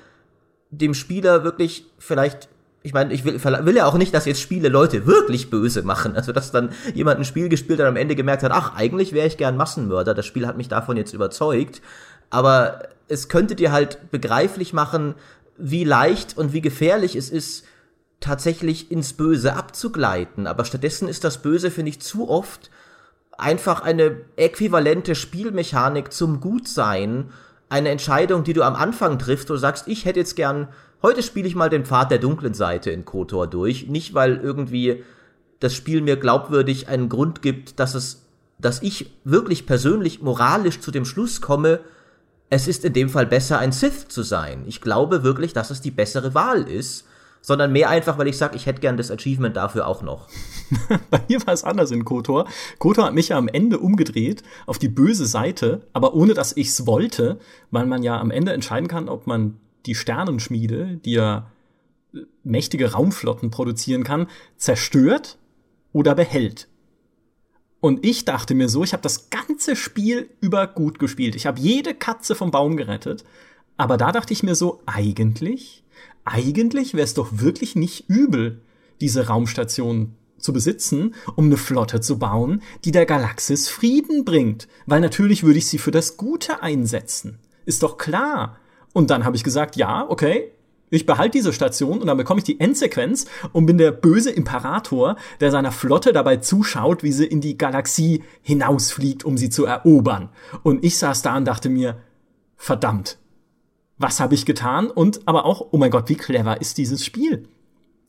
dem Spieler wirklich vielleicht, ich meine, ich will, will ja auch nicht, dass jetzt Spiele Leute wirklich böse machen. Also, dass dann jemand ein Spiel gespielt hat und am Ende gemerkt hat, ach, eigentlich wäre ich gern Massenmörder. Das Spiel hat mich davon jetzt überzeugt. Aber es könnte dir halt begreiflich machen, wie leicht und wie gefährlich es ist, tatsächlich ins Böse abzugleiten. Aber stattdessen ist das Böse, finde ich, zu oft einfach eine äquivalente Spielmechanik zum Gutsein, eine Entscheidung, die du am Anfang triffst, wo du sagst, ich hätte jetzt gern, heute spiele ich mal den Pfad der dunklen Seite in KOTOR durch, nicht weil irgendwie das Spiel mir glaubwürdig einen Grund gibt, dass es, dass ich wirklich persönlich moralisch zu dem Schluss komme, es ist in dem Fall besser, ein Sith zu sein. Ich glaube wirklich, dass es die bessere Wahl ist sondern mehr einfach, weil ich sage, ich hätte gern das Achievement dafür auch noch. Bei mir war es anders in KOTOR. KOTOR hat mich ja am Ende umgedreht auf die böse Seite, aber ohne dass ich's wollte, weil man ja am Ende entscheiden kann, ob man die Sternenschmiede, die ja mächtige Raumflotten produzieren kann, zerstört oder behält. Und ich dachte mir so, ich habe das ganze Spiel über gut gespielt. Ich habe jede Katze vom Baum gerettet. Aber da dachte ich mir so, eigentlich, eigentlich wäre es doch wirklich nicht übel, diese Raumstation zu besitzen, um eine Flotte zu bauen, die der Galaxis Frieden bringt. Weil natürlich würde ich sie für das Gute einsetzen. Ist doch klar. Und dann habe ich gesagt, ja, okay, ich behalte diese Station und dann bekomme ich die Endsequenz und bin der böse Imperator, der seiner Flotte dabei zuschaut, wie sie in die Galaxie hinausfliegt, um sie zu erobern. Und ich saß da und dachte mir, verdammt, was habe ich getan? Und aber auch, oh mein Gott, wie clever ist dieses Spiel?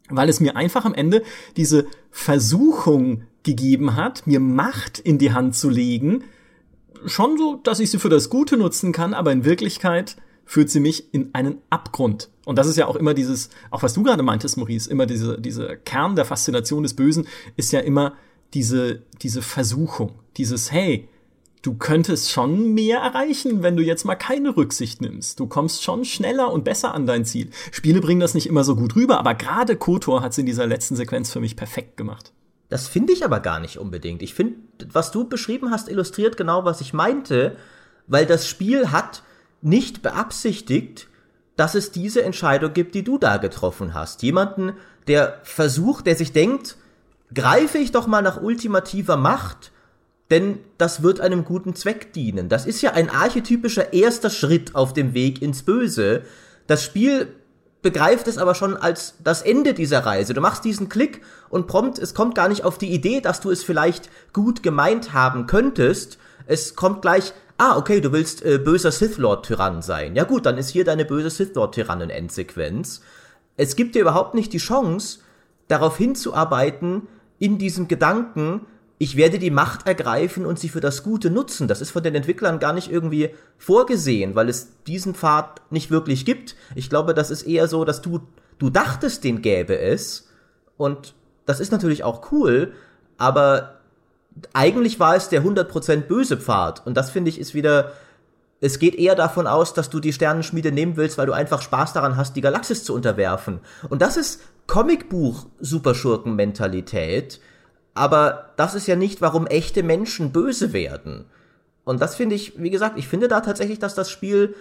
Weil es mir einfach am Ende diese Versuchung gegeben hat, mir Macht in die Hand zu legen, schon so, dass ich sie für das Gute nutzen kann, aber in Wirklichkeit führt sie mich in einen Abgrund. Und das ist ja auch immer dieses, auch was du gerade meintest, Maurice, immer diese, diese Kern der Faszination des Bösen ist ja immer diese, diese Versuchung, dieses, hey, du könntest schon mehr erreichen, wenn du jetzt mal keine Rücksicht nimmst. Du kommst schon schneller und besser an dein Ziel. Spiele bringen das nicht immer so gut rüber, aber gerade Kotor hat es in dieser letzten Sequenz für mich perfekt gemacht. Das finde ich aber gar nicht unbedingt. Ich finde, was du beschrieben hast, illustriert genau, was ich meinte, weil das Spiel hat nicht beabsichtigt, dass es diese Entscheidung gibt, die du da getroffen hast. Jemanden, der versucht, der sich denkt, greife ich doch mal nach ultimativer Macht, denn das wird einem guten Zweck dienen. Das ist ja ein archetypischer erster Schritt auf dem Weg ins Böse. Das Spiel begreift es aber schon als das Ende dieser Reise. Du machst diesen Klick und prompt, es kommt gar nicht auf die Idee, dass du es vielleicht gut gemeint haben könntest. Es kommt gleich, ah, okay, du willst äh, böser Sith Lord Tyrann sein. Ja gut, dann ist hier deine böse Sith Lord Tyrannen Endsequenz. Es gibt dir überhaupt nicht die Chance, darauf hinzuarbeiten, in diesem Gedanken, ich werde die Macht ergreifen und sie für das Gute nutzen. Das ist von den Entwicklern gar nicht irgendwie vorgesehen, weil es diesen Pfad nicht wirklich gibt. Ich glaube, das ist eher so, dass du, du dachtest, den gäbe es. Und das ist natürlich auch cool, aber eigentlich war es der 100% böse Pfad. Und das finde ich ist wieder, es geht eher davon aus, dass du die Sternenschmiede nehmen willst, weil du einfach Spaß daran hast, die Galaxis zu unterwerfen. Und das ist Comicbuch-Superschurken-Mentalität. Aber das ist ja nicht, warum echte Menschen böse werden. Und das finde ich, wie gesagt, ich finde da tatsächlich, dass das Spiel,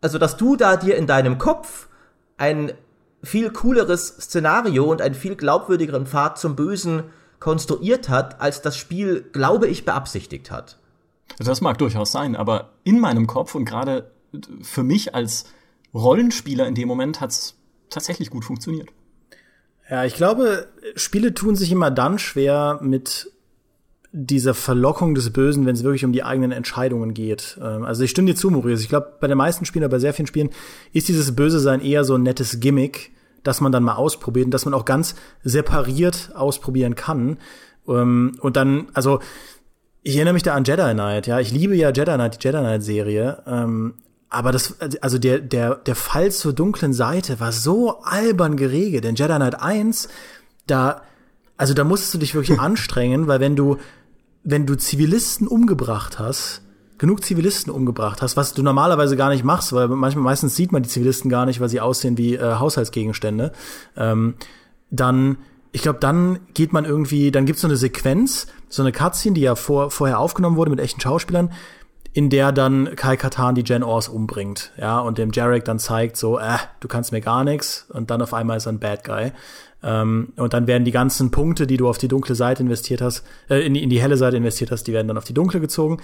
also dass du da dir in deinem Kopf ein viel cooleres Szenario und einen viel glaubwürdigeren Pfad zum Bösen konstruiert hat, als das Spiel, glaube ich, beabsichtigt hat. Das mag durchaus sein, aber in meinem Kopf und gerade für mich als Rollenspieler in dem Moment hat es tatsächlich gut funktioniert. Ja, ich glaube, Spiele tun sich immer dann schwer mit dieser Verlockung des Bösen, wenn es wirklich um die eigenen Entscheidungen geht. Ähm, also ich stimme dir zu, Maurice. Ich glaube, bei den meisten Spielen, bei sehr vielen Spielen, ist dieses Böse sein eher so ein nettes Gimmick, dass man dann mal ausprobiert und dass man auch ganz separiert ausprobieren kann. Ähm, und dann, also ich erinnere mich da an Jedi Knight, ja, ich liebe ja Jedi Knight, die Jedi Knight Serie, ähm, aber das, also der, der, der Fall zur dunklen Seite war so albern geregelt. Denn Jedi Knight 1, da, also da musstest du dich wirklich anstrengen, weil wenn du, wenn du Zivilisten umgebracht hast, genug Zivilisten umgebracht hast, was du normalerweise gar nicht machst, weil manchmal meistens sieht man die Zivilisten gar nicht, weil sie aussehen wie äh, Haushaltsgegenstände, ähm, dann ich glaube, dann geht man irgendwie, dann gibt's so eine Sequenz, so eine Cutscene, die ja vor, vorher aufgenommen wurde mit echten Schauspielern, in der dann Kai Katan die Jen Ors umbringt, ja, und dem Jarek dann zeigt so, äh, du kannst mir gar nichts, und dann auf einmal ist er ein Bad Guy. Ähm, und dann werden die ganzen Punkte, die du auf die dunkle Seite investiert hast, äh, in, die, in die helle Seite investiert hast, die werden dann auf die dunkle gezogen.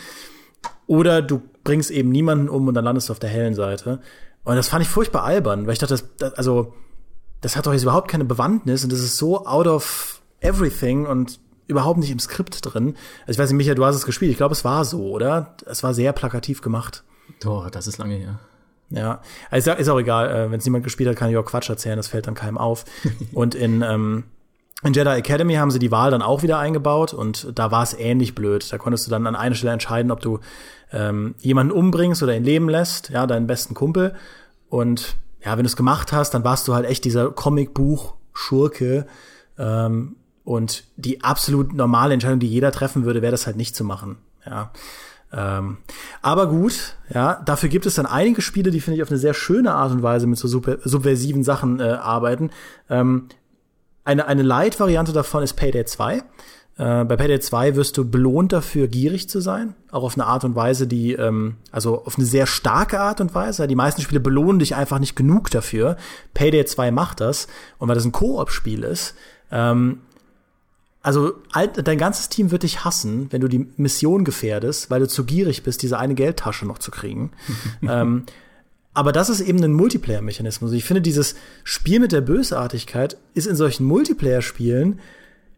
Oder du bringst eben niemanden um und dann landest du auf der hellen Seite. Und das fand ich furchtbar albern, weil ich dachte, das, das also, das hat doch jetzt überhaupt keine Bewandtnis und das ist so out of everything und überhaupt nicht im Skript drin. Also ich weiß nicht, Michael, du hast es gespielt. Ich glaube, es war so, oder? Es war sehr plakativ gemacht. Doch, das ist lange her. Ja, also ist auch egal. Äh, Wenn es niemand gespielt hat, kann ich auch Quatsch erzählen. Das fällt dann keinem auf. und in, ähm, in Jedi Academy haben sie die Wahl dann auch wieder eingebaut und da war es ähnlich blöd. Da konntest du dann an einer Stelle entscheiden, ob du ähm, jemanden umbringst oder ihn leben lässt, ja, deinen besten Kumpel. Und ja, wenn du es gemacht hast, dann warst du halt echt dieser Comicbuch-Schurke, ähm, und die absolut normale Entscheidung, die jeder treffen würde, wäre das halt nicht zu machen. Ja. Ähm, aber gut, ja, dafür gibt es dann einige Spiele, die finde ich auf eine sehr schöne Art und Weise mit so super, subversiven Sachen äh, arbeiten. Ähm, eine eine Light-Variante davon ist Payday 2. Äh, bei Payday 2 wirst du belohnt dafür, gierig zu sein. Auch auf eine Art und Weise, die, ähm, also auf eine sehr starke Art und Weise. Die meisten Spiele belohnen dich einfach nicht genug dafür. Payday 2 macht das. Und weil das ein Koop-Spiel ist, ähm, also dein ganzes Team wird dich hassen, wenn du die Mission gefährdest, weil du zu gierig bist, diese eine Geldtasche noch zu kriegen. ähm, aber das ist eben ein Multiplayer-Mechanismus. Ich finde, dieses Spiel mit der Bösartigkeit ist in solchen Multiplayer-Spielen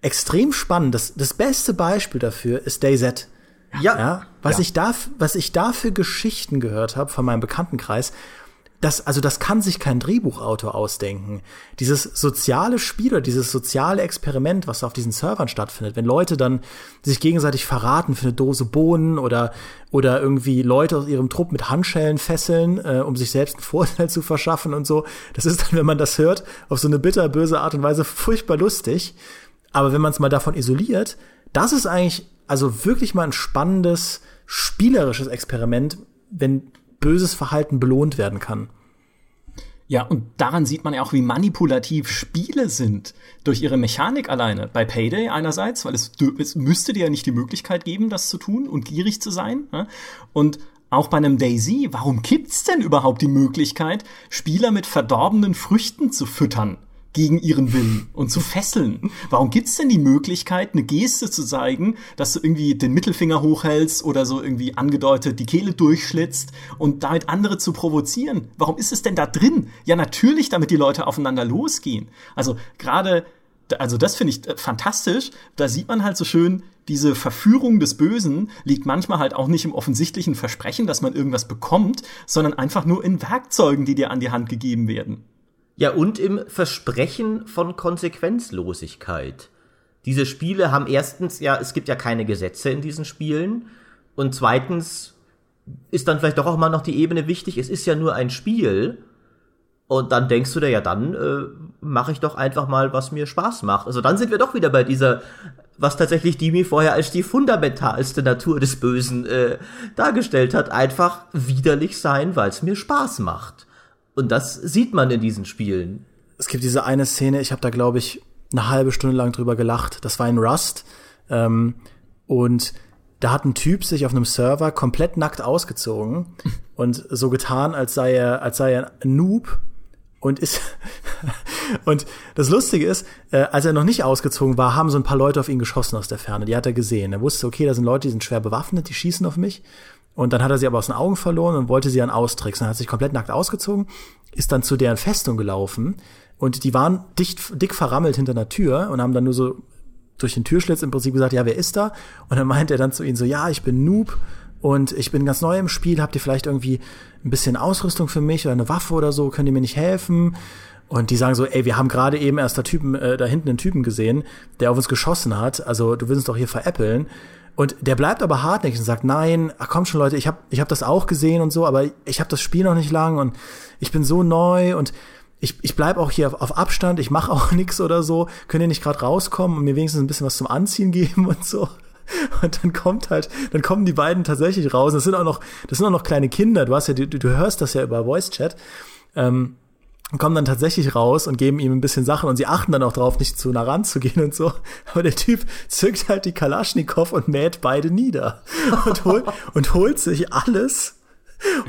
extrem spannend. Das, das beste Beispiel dafür ist DayZ. Ja. ja was, ja. Ich da, was ich da für Geschichten gehört habe von meinem Bekanntenkreis, das, also das kann sich kein Drehbuchautor ausdenken. Dieses soziale Spiel oder dieses soziale Experiment, was auf diesen Servern stattfindet, wenn Leute dann sich gegenseitig verraten für eine Dose Bohnen oder, oder irgendwie Leute aus ihrem Trupp mit Handschellen fesseln, äh, um sich selbst einen Vorteil zu verschaffen und so. Das ist dann, wenn man das hört, auf so eine bitterböse Art und Weise furchtbar lustig. Aber wenn man es mal davon isoliert, das ist eigentlich also wirklich mal ein spannendes, spielerisches Experiment, wenn böses Verhalten belohnt werden kann. Ja, und daran sieht man ja auch, wie manipulativ Spiele sind durch ihre Mechanik alleine. Bei Payday einerseits, weil es, es müsste dir ja nicht die Möglichkeit geben, das zu tun und gierig zu sein. Ne? Und auch bei einem Daisy, warum gibt's denn überhaupt die Möglichkeit, Spieler mit verdorbenen Früchten zu füttern? Gegen ihren Willen und zu fesseln. Warum gibt's denn die Möglichkeit, eine Geste zu zeigen, dass du irgendwie den Mittelfinger hochhältst oder so irgendwie angedeutet die Kehle durchschlitzt und damit andere zu provozieren? Warum ist es denn da drin? Ja, natürlich, damit die Leute aufeinander losgehen. Also gerade also das finde ich äh, fantastisch. Da sieht man halt so schön, diese Verführung des Bösen liegt manchmal halt auch nicht im offensichtlichen Versprechen, dass man irgendwas bekommt, sondern einfach nur in Werkzeugen, die dir an die Hand gegeben werden. Ja, und im Versprechen von Konsequenzlosigkeit. Diese Spiele haben erstens, ja, es gibt ja keine Gesetze in diesen Spielen. Und zweitens ist dann vielleicht doch auch mal noch die Ebene wichtig, es ist ja nur ein Spiel. Und dann denkst du dir, ja, dann äh, mache ich doch einfach mal, was mir Spaß macht. Also dann sind wir doch wieder bei dieser, was tatsächlich Dimi vorher als die fundamentalste Natur des Bösen äh, dargestellt hat, einfach widerlich sein, weil es mir Spaß macht. Und das sieht man in diesen Spielen. Es gibt diese eine Szene, ich habe da, glaube ich, eine halbe Stunde lang drüber gelacht. Das war in Rust. Ähm, und da hat ein Typ sich auf einem Server komplett nackt ausgezogen und so getan, als sei er, als sei er ein Noob und ist und das Lustige ist, äh, als er noch nicht ausgezogen war, haben so ein paar Leute auf ihn geschossen aus der Ferne. Die hat er gesehen. Er wusste, okay, da sind Leute, die sind schwer bewaffnet, die schießen auf mich. Und dann hat er sie aber aus den Augen verloren und wollte sie dann austricksen. Hat sich komplett nackt ausgezogen, ist dann zu deren Festung gelaufen und die waren dicht, dick verrammelt hinter einer Tür und haben dann nur so durch den Türschlitz im Prinzip gesagt, ja, wer ist da? Und dann meint er dann zu ihnen so, ja, ich bin Noob und ich bin ganz neu im Spiel, habt ihr vielleicht irgendwie ein bisschen Ausrüstung für mich oder eine Waffe oder so, könnt ihr mir nicht helfen? Und die sagen so, ey, wir haben gerade eben erst da Typen, äh, da hinten einen Typen gesehen, der auf uns geschossen hat, also du willst uns doch hier veräppeln. Und der bleibt aber hartnäckig und sagt, nein, ach komm schon Leute, ich habe ich hab das auch gesehen und so, aber ich habe das Spiel noch nicht lang und ich bin so neu und ich, ich bleib auch hier auf, auf Abstand, ich mache auch nix oder so, könnt ihr nicht gerade rauskommen und mir wenigstens ein bisschen was zum Anziehen geben und so. Und dann kommt halt, dann kommen die beiden tatsächlich raus. Das sind auch noch, das sind auch noch kleine Kinder. Du hast ja, du, du hörst das ja über Voice Chat. Ähm, kommen dann tatsächlich raus und geben ihm ein bisschen Sachen und sie achten dann auch drauf, nicht zu nah ranzugehen und so. Aber der Typ zückt halt die Kalaschnikow und mäht beide nieder und, hol, und holt sich alles,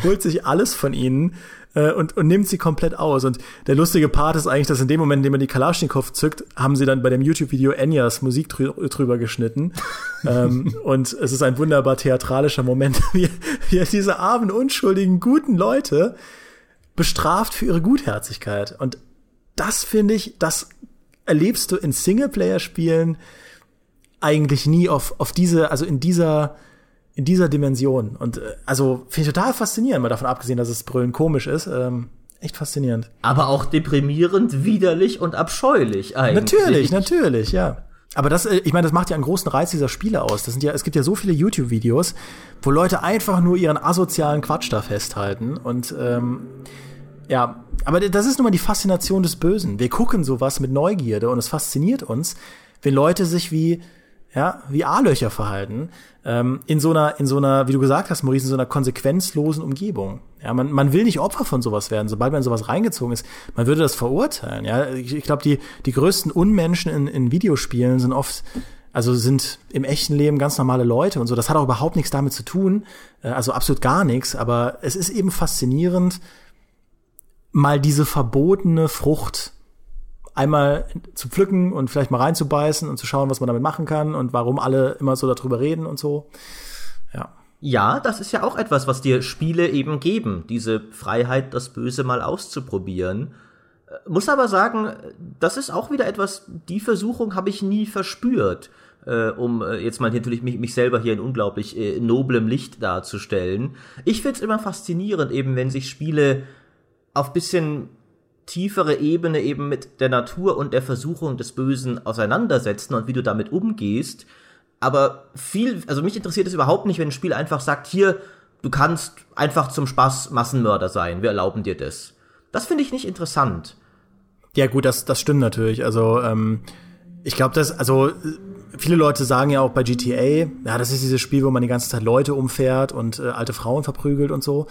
holt sich alles von ihnen äh, und, und nimmt sie komplett aus. Und der lustige Part ist eigentlich, dass in dem Moment, in dem er die Kalaschnikow zückt, haben sie dann bei dem YouTube-Video Enyas Musik drü drüber geschnitten. ähm, und es ist ein wunderbar theatralischer Moment, wie, wie diese armen, unschuldigen, guten Leute bestraft für ihre Gutherzigkeit. Und das finde ich, das erlebst du in Singleplayer-Spielen eigentlich nie auf, auf diese, also in dieser, in dieser Dimension. Und äh, also finde ich total faszinierend, mal davon abgesehen, dass es brüllend komisch ist. Ähm, echt faszinierend. Aber auch deprimierend, widerlich und abscheulich eigentlich. Natürlich, natürlich, ja. Aber das, äh, ich meine, das macht ja einen großen Reiz dieser Spiele aus. Das sind ja, es gibt ja so viele YouTube-Videos, wo Leute einfach nur ihren asozialen Quatsch da festhalten. Und ähm, ja, aber das ist nun mal die Faszination des Bösen. Wir gucken sowas mit Neugierde und es fasziniert uns, wenn Leute sich wie ja, wie A-Löcher verhalten, ähm, in so einer, in so einer, wie du gesagt hast, Maurice, in so einer konsequenzlosen Umgebung. Ja, man, man will nicht Opfer von sowas werden, sobald man in sowas reingezogen ist. Man würde das verurteilen. Ja, ich, ich glaube, die, die größten Unmenschen in, in Videospielen sind oft also sind im echten Leben ganz normale Leute und so. Das hat auch überhaupt nichts damit zu tun, äh, also absolut gar nichts, aber es ist eben faszinierend, mal diese verbotene Frucht einmal zu pflücken und vielleicht mal reinzubeißen und zu schauen, was man damit machen kann und warum alle immer so darüber reden und so. Ja. Ja, das ist ja auch etwas, was dir Spiele eben geben, diese Freiheit, das Böse mal auszuprobieren. Äh, muss aber sagen, das ist auch wieder etwas, die Versuchung habe ich nie verspürt, äh, um äh, jetzt mal natürlich mich, mich selber hier in unglaublich äh, noblem Licht darzustellen. Ich find's immer faszinierend, eben wenn sich Spiele auf bisschen tiefere Ebene eben mit der Natur und der Versuchung des Bösen auseinandersetzen und wie du damit umgehst. Aber viel, also mich interessiert es überhaupt nicht, wenn ein Spiel einfach sagt, hier, du kannst einfach zum Spaß Massenmörder sein, wir erlauben dir das. Das finde ich nicht interessant. Ja, gut, das, das stimmt natürlich. Also, ähm, ich glaube, dass, also, viele Leute sagen ja auch bei GTA, ja, das ist dieses Spiel, wo man die ganze Zeit Leute umfährt und äh, alte Frauen verprügelt und so.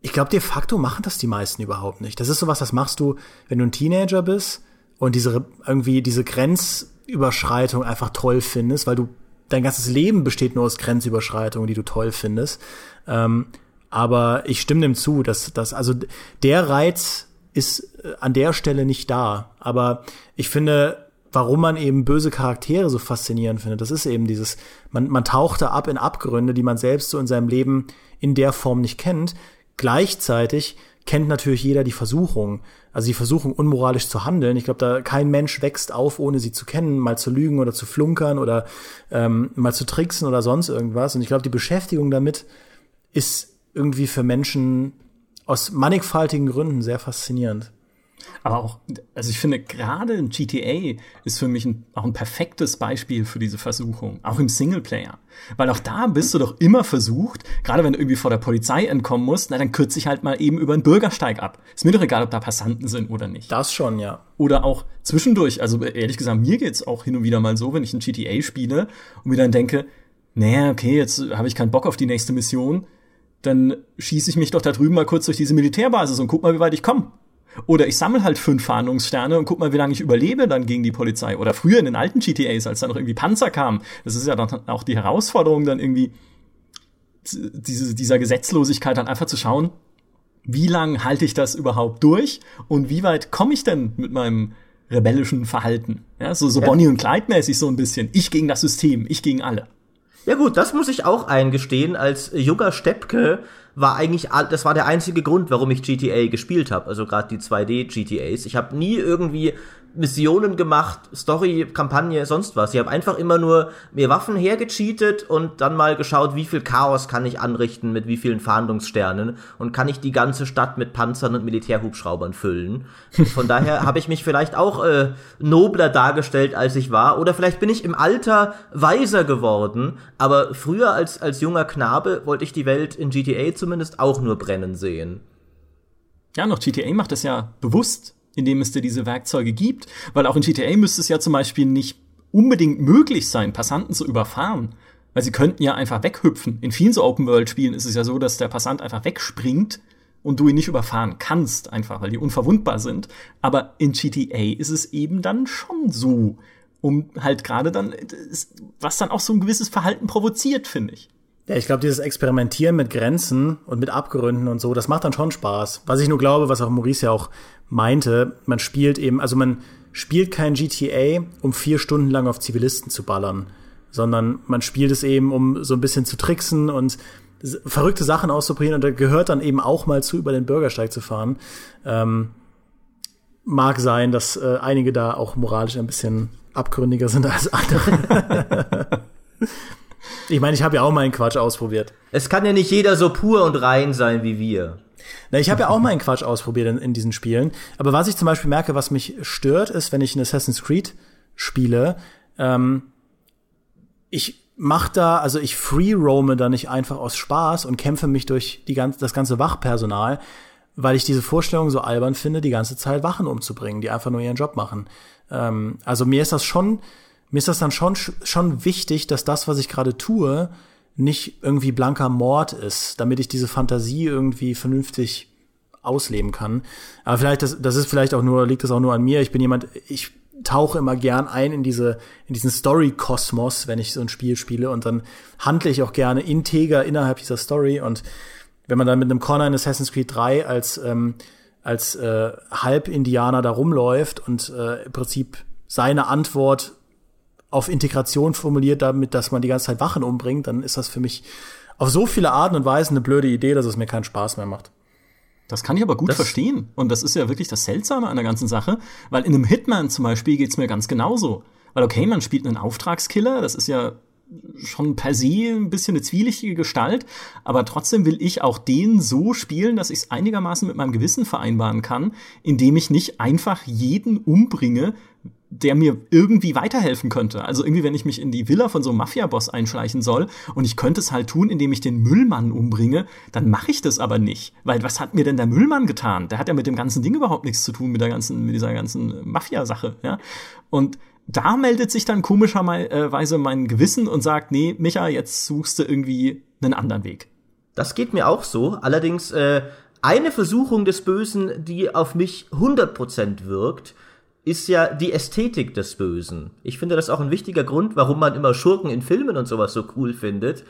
Ich glaube, de facto machen das die meisten überhaupt nicht. Das ist sowas, das machst du, wenn du ein Teenager bist und diese irgendwie diese Grenzüberschreitung einfach toll findest, weil du dein ganzes Leben besteht nur aus Grenzüberschreitungen, die du toll findest. Ähm, aber ich stimme dem zu, dass, dass also der Reiz ist äh, an der Stelle nicht da. Aber ich finde, warum man eben böse Charaktere so faszinierend findet, das ist eben dieses, man, man taucht da ab in Abgründe, die man selbst so in seinem Leben in der Form nicht kennt. Gleichzeitig kennt natürlich jeder die Versuchung, also die Versuchung, unmoralisch zu handeln. Ich glaube, da kein Mensch wächst auf, ohne sie zu kennen, mal zu lügen oder zu flunkern oder ähm, mal zu tricksen oder sonst irgendwas. Und ich glaube, die Beschäftigung damit ist irgendwie für Menschen aus mannigfaltigen Gründen sehr faszinierend. Aber auch, also ich finde, gerade ein GTA ist für mich ein, auch ein perfektes Beispiel für diese Versuchung, auch im Singleplayer. Weil auch da bist du doch immer versucht, gerade wenn du irgendwie vor der Polizei entkommen musst, na dann kürze ich halt mal eben über einen Bürgersteig ab. Ist mir doch egal, ob da Passanten sind oder nicht. Das schon, ja. Oder auch zwischendurch, also ehrlich gesagt, mir geht's auch hin und wieder mal so, wenn ich ein GTA spiele und mir dann denke, naja, okay, jetzt habe ich keinen Bock auf die nächste Mission, dann schieße ich mich doch da drüben mal kurz durch diese Militärbasis und guck mal, wie weit ich komme. Oder ich sammle halt fünf Fahndungssterne und guck mal, wie lange ich überlebe dann gegen die Polizei. Oder früher in den alten GTAs, als dann noch irgendwie Panzer kamen. Das ist ja dann auch die Herausforderung, dann irgendwie diese, dieser Gesetzlosigkeit dann einfach zu schauen, wie lange halte ich das überhaupt durch und wie weit komme ich denn mit meinem rebellischen Verhalten? Ja, so, so. Bonnie und Clyde mäßig so ein bisschen. Ich gegen das System, ich gegen alle. Ja gut, das muss ich auch eingestehen. Als junger Steppke war eigentlich, das war der einzige Grund, warum ich GTA gespielt habe. Also gerade die 2D GTAs. Ich habe nie irgendwie Missionen gemacht, Story, Kampagne, sonst was. Ich habe einfach immer nur mir Waffen hergecheatet und dann mal geschaut, wie viel Chaos kann ich anrichten mit wie vielen Fahndungssternen und kann ich die ganze Stadt mit Panzern und Militärhubschraubern füllen. Von daher habe ich mich vielleicht auch äh, nobler dargestellt, als ich war. Oder vielleicht bin ich im Alter weiser geworden. Aber früher als, als junger Knabe wollte ich die Welt in GTA zumindest auch nur brennen sehen. Ja, noch GTA macht das ja bewusst indem es dir diese Werkzeuge gibt. Weil auch in GTA müsste es ja zum Beispiel nicht unbedingt möglich sein, Passanten zu überfahren. Weil sie könnten ja einfach weghüpfen. In vielen so Open-World-Spielen ist es ja so, dass der Passant einfach wegspringt und du ihn nicht überfahren kannst, einfach weil die unverwundbar sind. Aber in GTA ist es eben dann schon so. Um halt gerade dann, was dann auch so ein gewisses Verhalten provoziert, finde ich. Ja, ich glaube, dieses Experimentieren mit Grenzen und mit Abgründen und so, das macht dann schon Spaß. Was ich nur glaube, was auch Maurice ja auch meinte, man spielt eben, also man spielt kein GTA, um vier Stunden lang auf Zivilisten zu ballern, sondern man spielt es eben, um so ein bisschen zu tricksen und verrückte Sachen auszuprobieren und da gehört dann eben auch mal zu, über den Bürgersteig zu fahren. Ähm, mag sein, dass äh, einige da auch moralisch ein bisschen abgründiger sind als andere. Ich meine, ich habe ja auch meinen Quatsch ausprobiert. Es kann ja nicht jeder so pur und rein sein wie wir. Na, ich habe ja auch meinen Quatsch ausprobiert in, in, diesen Spielen. Aber was ich zum Beispiel merke, was mich stört, ist, wenn ich in Assassin's Creed spiele, ähm, ich mach da, also ich free roame da nicht einfach aus Spaß und kämpfe mich durch die ganze, das ganze Wachpersonal, weil ich diese Vorstellung so albern finde, die ganze Zeit Wachen umzubringen, die einfach nur ihren Job machen. Ähm, also mir ist das schon mir ist das dann schon, schon wichtig, dass das, was ich gerade tue, nicht irgendwie blanker Mord ist, damit ich diese Fantasie irgendwie vernünftig ausleben kann. Aber vielleicht, das, das ist vielleicht auch nur, liegt das auch nur an mir. Ich bin jemand, ich tauche immer gern ein in diese in diesen Story-Kosmos, wenn ich so ein Spiel spiele und dann handle ich auch gerne integer innerhalb dieser Story und wenn man dann mit einem Connor in Assassin's Creed 3 als ähm, als äh, Halb-Indianer da rumläuft und äh, im Prinzip seine Antwort auf Integration formuliert, damit, dass man die ganze Zeit Wachen umbringt, dann ist das für mich auf so viele Arten und Weisen eine blöde Idee, dass es mir keinen Spaß mehr macht. Das kann ich aber gut das verstehen. Und das ist ja wirklich das Seltsame an der ganzen Sache, weil in einem Hitman zum Beispiel geht's mir ganz genauso. Weil okay, man spielt einen Auftragskiller, das ist ja schon per se ein bisschen eine zwielichtige Gestalt, aber trotzdem will ich auch den so spielen, dass ich es einigermaßen mit meinem Gewissen vereinbaren kann, indem ich nicht einfach jeden umbringe, der mir irgendwie weiterhelfen könnte. Also irgendwie, wenn ich mich in die Villa von so einem Mafia-Boss einschleichen soll und ich könnte es halt tun, indem ich den Müllmann umbringe, dann mache ich das aber nicht. Weil was hat mir denn der Müllmann getan? Der hat ja mit dem ganzen Ding überhaupt nichts zu tun, mit der ganzen, mit dieser ganzen Mafia-Sache, ja. Und da meldet sich dann komischerweise mein Gewissen und sagt, nee, Micha, jetzt suchst du irgendwie einen anderen Weg. Das geht mir auch so. Allerdings äh, eine Versuchung des Bösen, die auf mich 100% wirkt, ist ja die Ästhetik des Bösen. Ich finde das auch ein wichtiger Grund, warum man immer Schurken in Filmen und sowas so cool findet.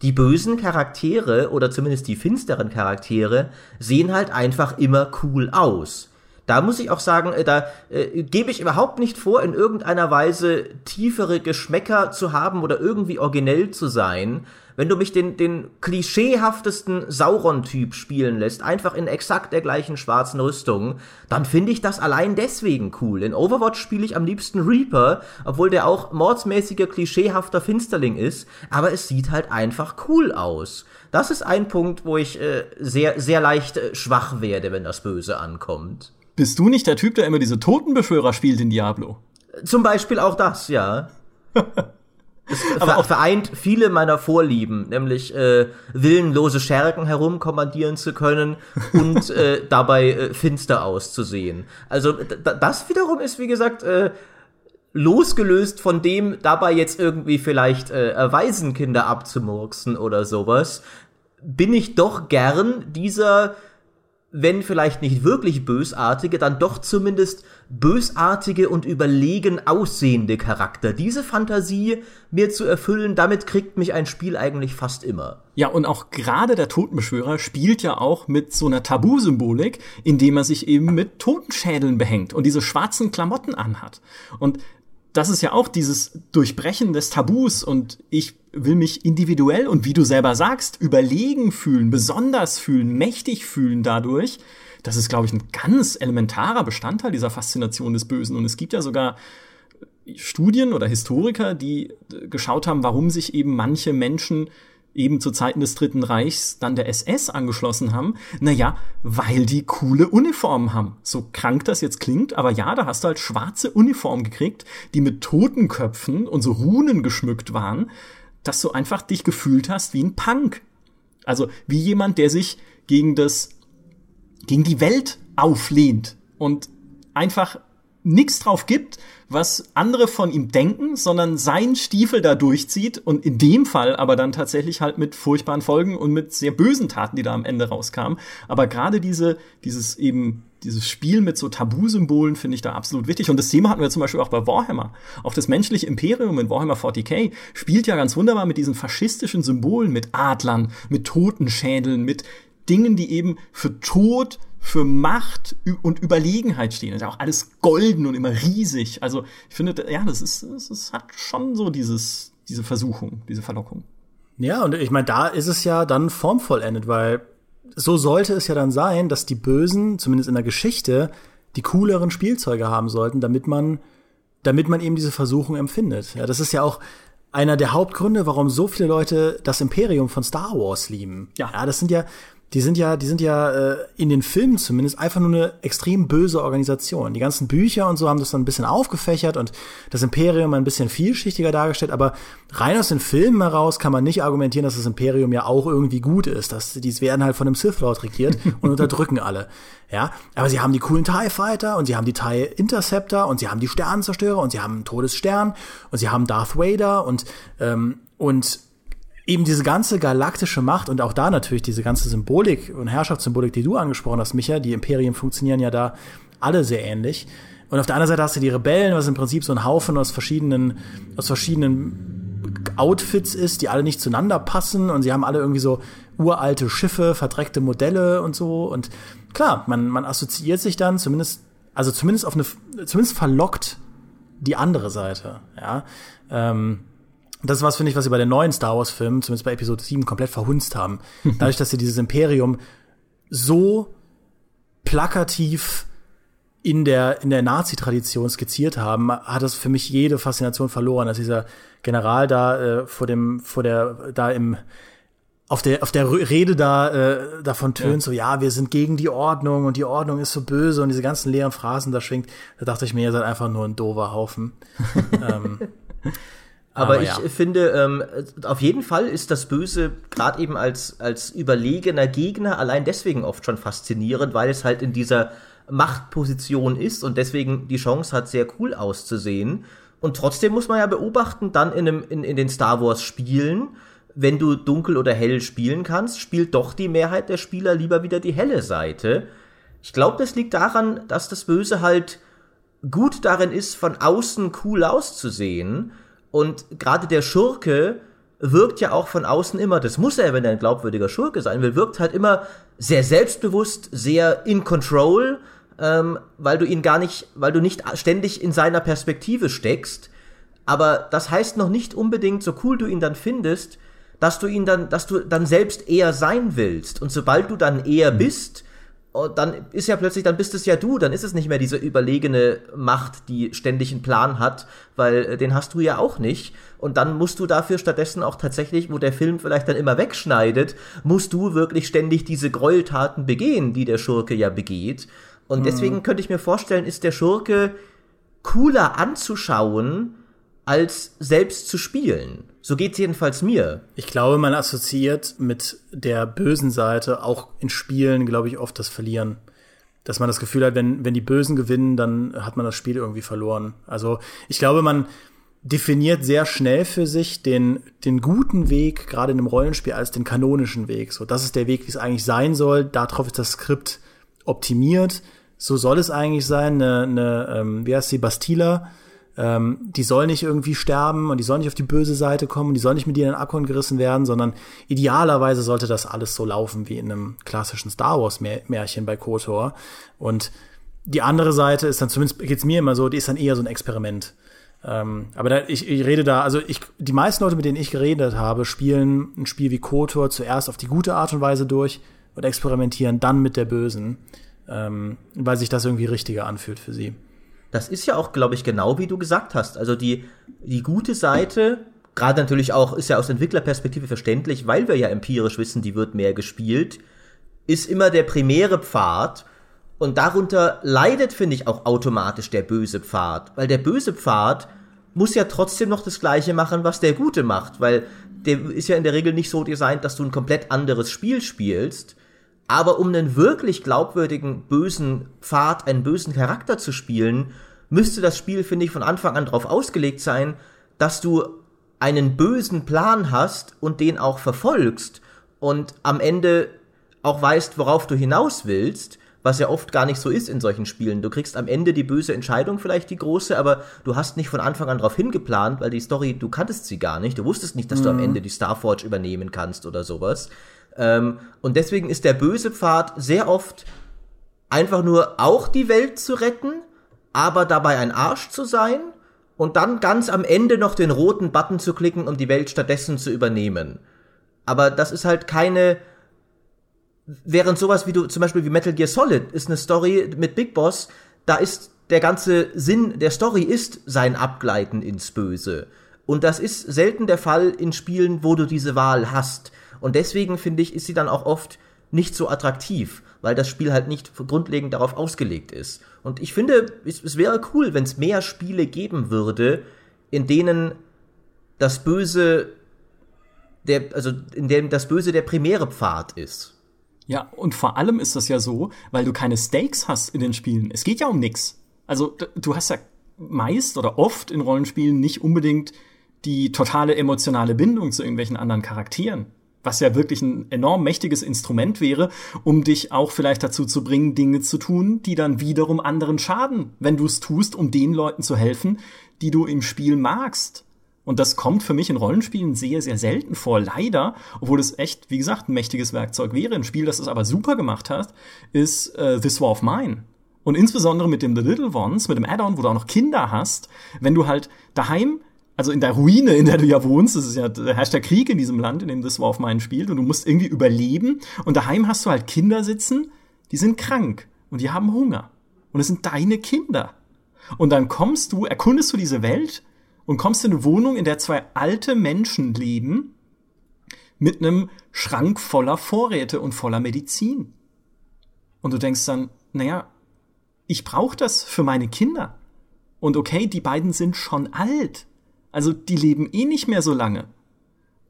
Die bösen Charaktere oder zumindest die finsteren Charaktere sehen halt einfach immer cool aus. Da muss ich auch sagen, äh, da äh, gebe ich überhaupt nicht vor, in irgendeiner Weise tiefere Geschmäcker zu haben oder irgendwie originell zu sein wenn du mich den, den klischeehaftesten Sauron-Typ spielen lässt, einfach in exakt der gleichen schwarzen Rüstung, dann finde ich das allein deswegen cool. In Overwatch spiele ich am liebsten Reaper, obwohl der auch mordsmäßiger, klischeehafter Finsterling ist, aber es sieht halt einfach cool aus. Das ist ein Punkt, wo ich äh, sehr, sehr leicht äh, schwach werde, wenn das Böse ankommt. Bist du nicht der Typ, der immer diese Totenbeschwörer spielt in Diablo? Zum Beispiel auch das, ja. Es aber auch vereint viele meiner Vorlieben, nämlich äh, willenlose Schergen herumkommandieren zu können und äh, dabei äh, finster auszusehen. Also das wiederum ist, wie gesagt, äh, losgelöst von dem, dabei jetzt irgendwie vielleicht äh, Waisenkinder abzumurksen oder sowas, bin ich doch gern dieser wenn vielleicht nicht wirklich bösartige, dann doch zumindest bösartige und überlegen aussehende Charakter. Diese Fantasie mir zu erfüllen, damit kriegt mich ein Spiel eigentlich fast immer. Ja, und auch gerade der Totenbeschwörer spielt ja auch mit so einer Tabu-Symbolik, indem er sich eben mit Totenschädeln behängt und diese schwarzen Klamotten anhat. Und das ist ja auch dieses Durchbrechen des Tabus und ich will mich individuell und wie du selber sagst, überlegen fühlen, besonders fühlen, mächtig fühlen dadurch. Das ist, glaube ich, ein ganz elementarer Bestandteil dieser Faszination des Bösen. Und es gibt ja sogar Studien oder Historiker, die geschaut haben, warum sich eben manche Menschen eben zu Zeiten des Dritten Reichs dann der SS angeschlossen haben? Naja, weil die coole Uniformen haben. So krank das jetzt klingt, aber ja, da hast du halt schwarze Uniformen gekriegt, die mit Totenköpfen und so Runen geschmückt waren, dass du einfach dich gefühlt hast wie ein Punk. Also wie jemand, der sich gegen das, gegen die Welt auflehnt und einfach nichts drauf gibt, was andere von ihm denken, sondern sein Stiefel da durchzieht und in dem Fall aber dann tatsächlich halt mit furchtbaren Folgen und mit sehr bösen Taten, die da am Ende rauskamen. Aber gerade diese, dieses eben dieses Spiel mit so Tabu-Symbolen finde ich da absolut wichtig. Und das Thema hatten wir zum Beispiel auch bei Warhammer. Auch das menschliche Imperium in Warhammer 40k spielt ja ganz wunderbar mit diesen faschistischen Symbolen, mit Adlern, mit Totenschädeln, mit Dingen, die eben für Tod, für Macht und Überlegenheit stehen. Das ist auch alles golden und immer riesig. Also ich finde, ja, das ist, das ist, hat schon so dieses, diese Versuchung, diese Verlockung. Ja, und ich meine, da ist es ja dann formvollendet, weil so sollte es ja dann sein, dass die Bösen, zumindest in der Geschichte, die cooleren Spielzeuge haben sollten, damit man, damit man eben diese Versuchung empfindet. Ja, das ist ja auch einer der Hauptgründe, warum so viele Leute das Imperium von Star Wars lieben. Ja, ja das sind ja, die sind ja, die sind ja äh, in den Filmen zumindest einfach nur eine extrem böse Organisation. Die ganzen Bücher und so haben das dann ein bisschen aufgefächert und das Imperium ein bisschen vielschichtiger dargestellt, aber rein aus den Filmen heraus kann man nicht argumentieren, dass das Imperium ja auch irgendwie gut ist. Das, die werden halt von einem Sith Lord regiert und unterdrücken alle. Ja, aber sie haben die coolen TIE Fighter und sie haben die TIE Interceptor und sie haben die Sternenzerstörer und sie haben einen Todesstern und sie haben Darth Vader und ähm, und eben diese ganze galaktische Macht und auch da natürlich diese ganze Symbolik und Herrschaftssymbolik, die du angesprochen hast, Micha, die Imperien funktionieren ja da alle sehr ähnlich. Und auf der anderen Seite hast du die Rebellen, was im Prinzip so ein Haufen aus verschiedenen, aus verschiedenen Outfits ist, die alle nicht zueinander passen und sie haben alle irgendwie so uralte Schiffe, verdreckte Modelle und so. Und klar, man, man assoziiert sich dann zumindest, also zumindest auf eine, zumindest verlockt die andere Seite, ja. Ähm, das ist was, finde ich, was sie bei den neuen Star Wars-Filmen, zumindest bei Episode 7, komplett verhunzt haben. Dadurch, dass sie dieses Imperium so plakativ in der, in der Nazi-Tradition skizziert haben, hat das für mich jede Faszination verloren, dass dieser General da äh, vor dem, vor der, da im, auf der, auf der Rede da äh, davon tönt, ja. so, ja, wir sind gegen die Ordnung und die Ordnung ist so böse und diese ganzen leeren Phrasen da schwingt, da dachte ich mir, ihr seid einfach nur ein dover Haufen. ähm, aber, aber, ich ja. finde, ähm, auf jeden Fall ist das Böse gerade eben als, als überlegener Gegner allein deswegen oft schon faszinierend, weil es halt in dieser Machtposition ist und deswegen die Chance hat, sehr cool auszusehen. Und trotzdem muss man ja beobachten, dann in, einem, in, in den Star Wars Spielen, wenn du dunkel oder hell spielen kannst, spielt doch die Mehrheit der Spieler lieber wieder die helle Seite. Ich glaube, das liegt daran, dass das Böse halt gut darin ist, von außen cool auszusehen. Und gerade der Schurke wirkt ja auch von außen immer, das muss er, wenn er ein glaubwürdiger Schurke sein will, wirkt halt immer sehr selbstbewusst, sehr in control, ähm, weil du ihn gar nicht, weil du nicht ständig in seiner Perspektive steckst. Aber das heißt noch nicht unbedingt, so cool du ihn dann findest, dass du ihn dann, dass du dann selbst eher sein willst. Und sobald du dann eher bist, oh, dann ist ja plötzlich, dann bist es ja du, dann ist es nicht mehr diese überlegene Macht, die ständig einen Plan hat, weil äh, den hast du ja auch nicht. Und dann musst du dafür stattdessen auch tatsächlich, wo der Film vielleicht dann immer wegschneidet, musst du wirklich ständig diese Gräueltaten begehen, die der Schurke ja begeht. Und mhm. deswegen könnte ich mir vorstellen, ist der Schurke cooler anzuschauen, als selbst zu spielen. So geht's jedenfalls mir. Ich glaube, man assoziiert mit der bösen Seite auch in Spielen, glaube ich, oft das Verlieren. Dass man das Gefühl hat, wenn, wenn die Bösen gewinnen, dann hat man das Spiel irgendwie verloren. Also ich glaube, man definiert sehr schnell für sich den, den guten Weg, gerade in einem Rollenspiel, als den kanonischen Weg. So, das ist der Weg, wie es eigentlich sein soll. Darauf ist das Skript optimiert so soll es eigentlich sein. Eine, eine ähm, wie heißt sie, Bastila, ähm, die soll nicht irgendwie sterben und die soll nicht auf die böse Seite kommen die soll nicht mit ihr in den Akkord gerissen werden, sondern idealerweise sollte das alles so laufen wie in einem klassischen Star Wars Märchen bei KOTOR. Und die andere Seite ist dann, zumindest geht's mir immer so, die ist dann eher so ein Experiment. Ähm, aber da, ich, ich rede da, also ich, die meisten Leute, mit denen ich geredet habe, spielen ein Spiel wie KOTOR zuerst auf die gute Art und Weise durch und experimentieren dann mit der bösen ähm, weil sich das irgendwie richtiger anfühlt für sie. Das ist ja auch, glaube ich, genau wie du gesagt hast. Also die, die gute Seite, gerade natürlich auch, ist ja aus Entwicklerperspektive verständlich, weil wir ja empirisch wissen, die wird mehr gespielt, ist immer der primäre Pfad. Und darunter leidet, finde ich, auch automatisch der böse Pfad. Weil der böse Pfad muss ja trotzdem noch das Gleiche machen, was der Gute macht. Weil der ist ja in der Regel nicht so designt, dass du ein komplett anderes Spiel spielst, aber um einen wirklich glaubwürdigen bösen Pfad, einen bösen Charakter zu spielen, müsste das Spiel, finde ich, von Anfang an darauf ausgelegt sein, dass du einen bösen Plan hast und den auch verfolgst und am Ende auch weißt, worauf du hinaus willst, was ja oft gar nicht so ist in solchen Spielen. Du kriegst am Ende die böse Entscheidung, vielleicht die große, aber du hast nicht von Anfang an darauf hingeplant, weil die Story, du kanntest sie gar nicht. Du wusstest nicht, dass mhm. du am mhm. Ende die Starforge übernehmen kannst oder sowas. Ähm, und deswegen ist der böse Pfad sehr oft einfach nur auch die Welt zu retten, aber dabei ein Arsch zu sein und dann ganz am Ende noch den roten Button zu klicken, um die Welt stattdessen zu übernehmen. Aber das ist halt keine. Während sowas wie du, zum Beispiel wie Metal Gear Solid, ist eine Story mit Big Boss, da ist der ganze Sinn der Story ist sein Abgleiten ins Böse. Und das ist selten der Fall in Spielen, wo du diese Wahl hast. Und deswegen finde ich, ist sie dann auch oft nicht so attraktiv, weil das Spiel halt nicht grundlegend darauf ausgelegt ist. Und ich finde, es, es wäre cool, wenn es mehr Spiele geben würde, in denen das Böse der, also in dem das Böse der primäre Pfad ist. Ja, und vor allem ist das ja so, weil du keine Stakes hast in den Spielen. Es geht ja um nix. Also du hast ja meist oder oft in Rollenspielen nicht unbedingt die totale emotionale Bindung zu irgendwelchen anderen Charakteren. Was ja wirklich ein enorm mächtiges Instrument wäre, um dich auch vielleicht dazu zu bringen, Dinge zu tun, die dann wiederum anderen schaden, wenn du es tust, um den Leuten zu helfen, die du im Spiel magst. Und das kommt für mich in Rollenspielen sehr, sehr selten vor, leider, obwohl es echt, wie gesagt, ein mächtiges Werkzeug wäre. Ein Spiel, das es aber super gemacht hat, ist äh, This War of Mine. Und insbesondere mit dem The Little Ones, mit dem Add-on, wo du auch noch Kinder hast, wenn du halt daheim also in der Ruine, in der du ja wohnst, das ist ja, herrscht der Krieg in diesem Land, in dem das War of Mine spielt, und du musst irgendwie überleben. Und daheim hast du halt Kinder sitzen, die sind krank und die haben Hunger. Und es sind deine Kinder. Und dann kommst du, erkundest du diese Welt und kommst in eine Wohnung, in der zwei alte Menschen leben, mit einem Schrank voller Vorräte und voller Medizin. Und du denkst dann, naja, ich brauche das für meine Kinder. Und okay, die beiden sind schon alt. Also die leben eh nicht mehr so lange.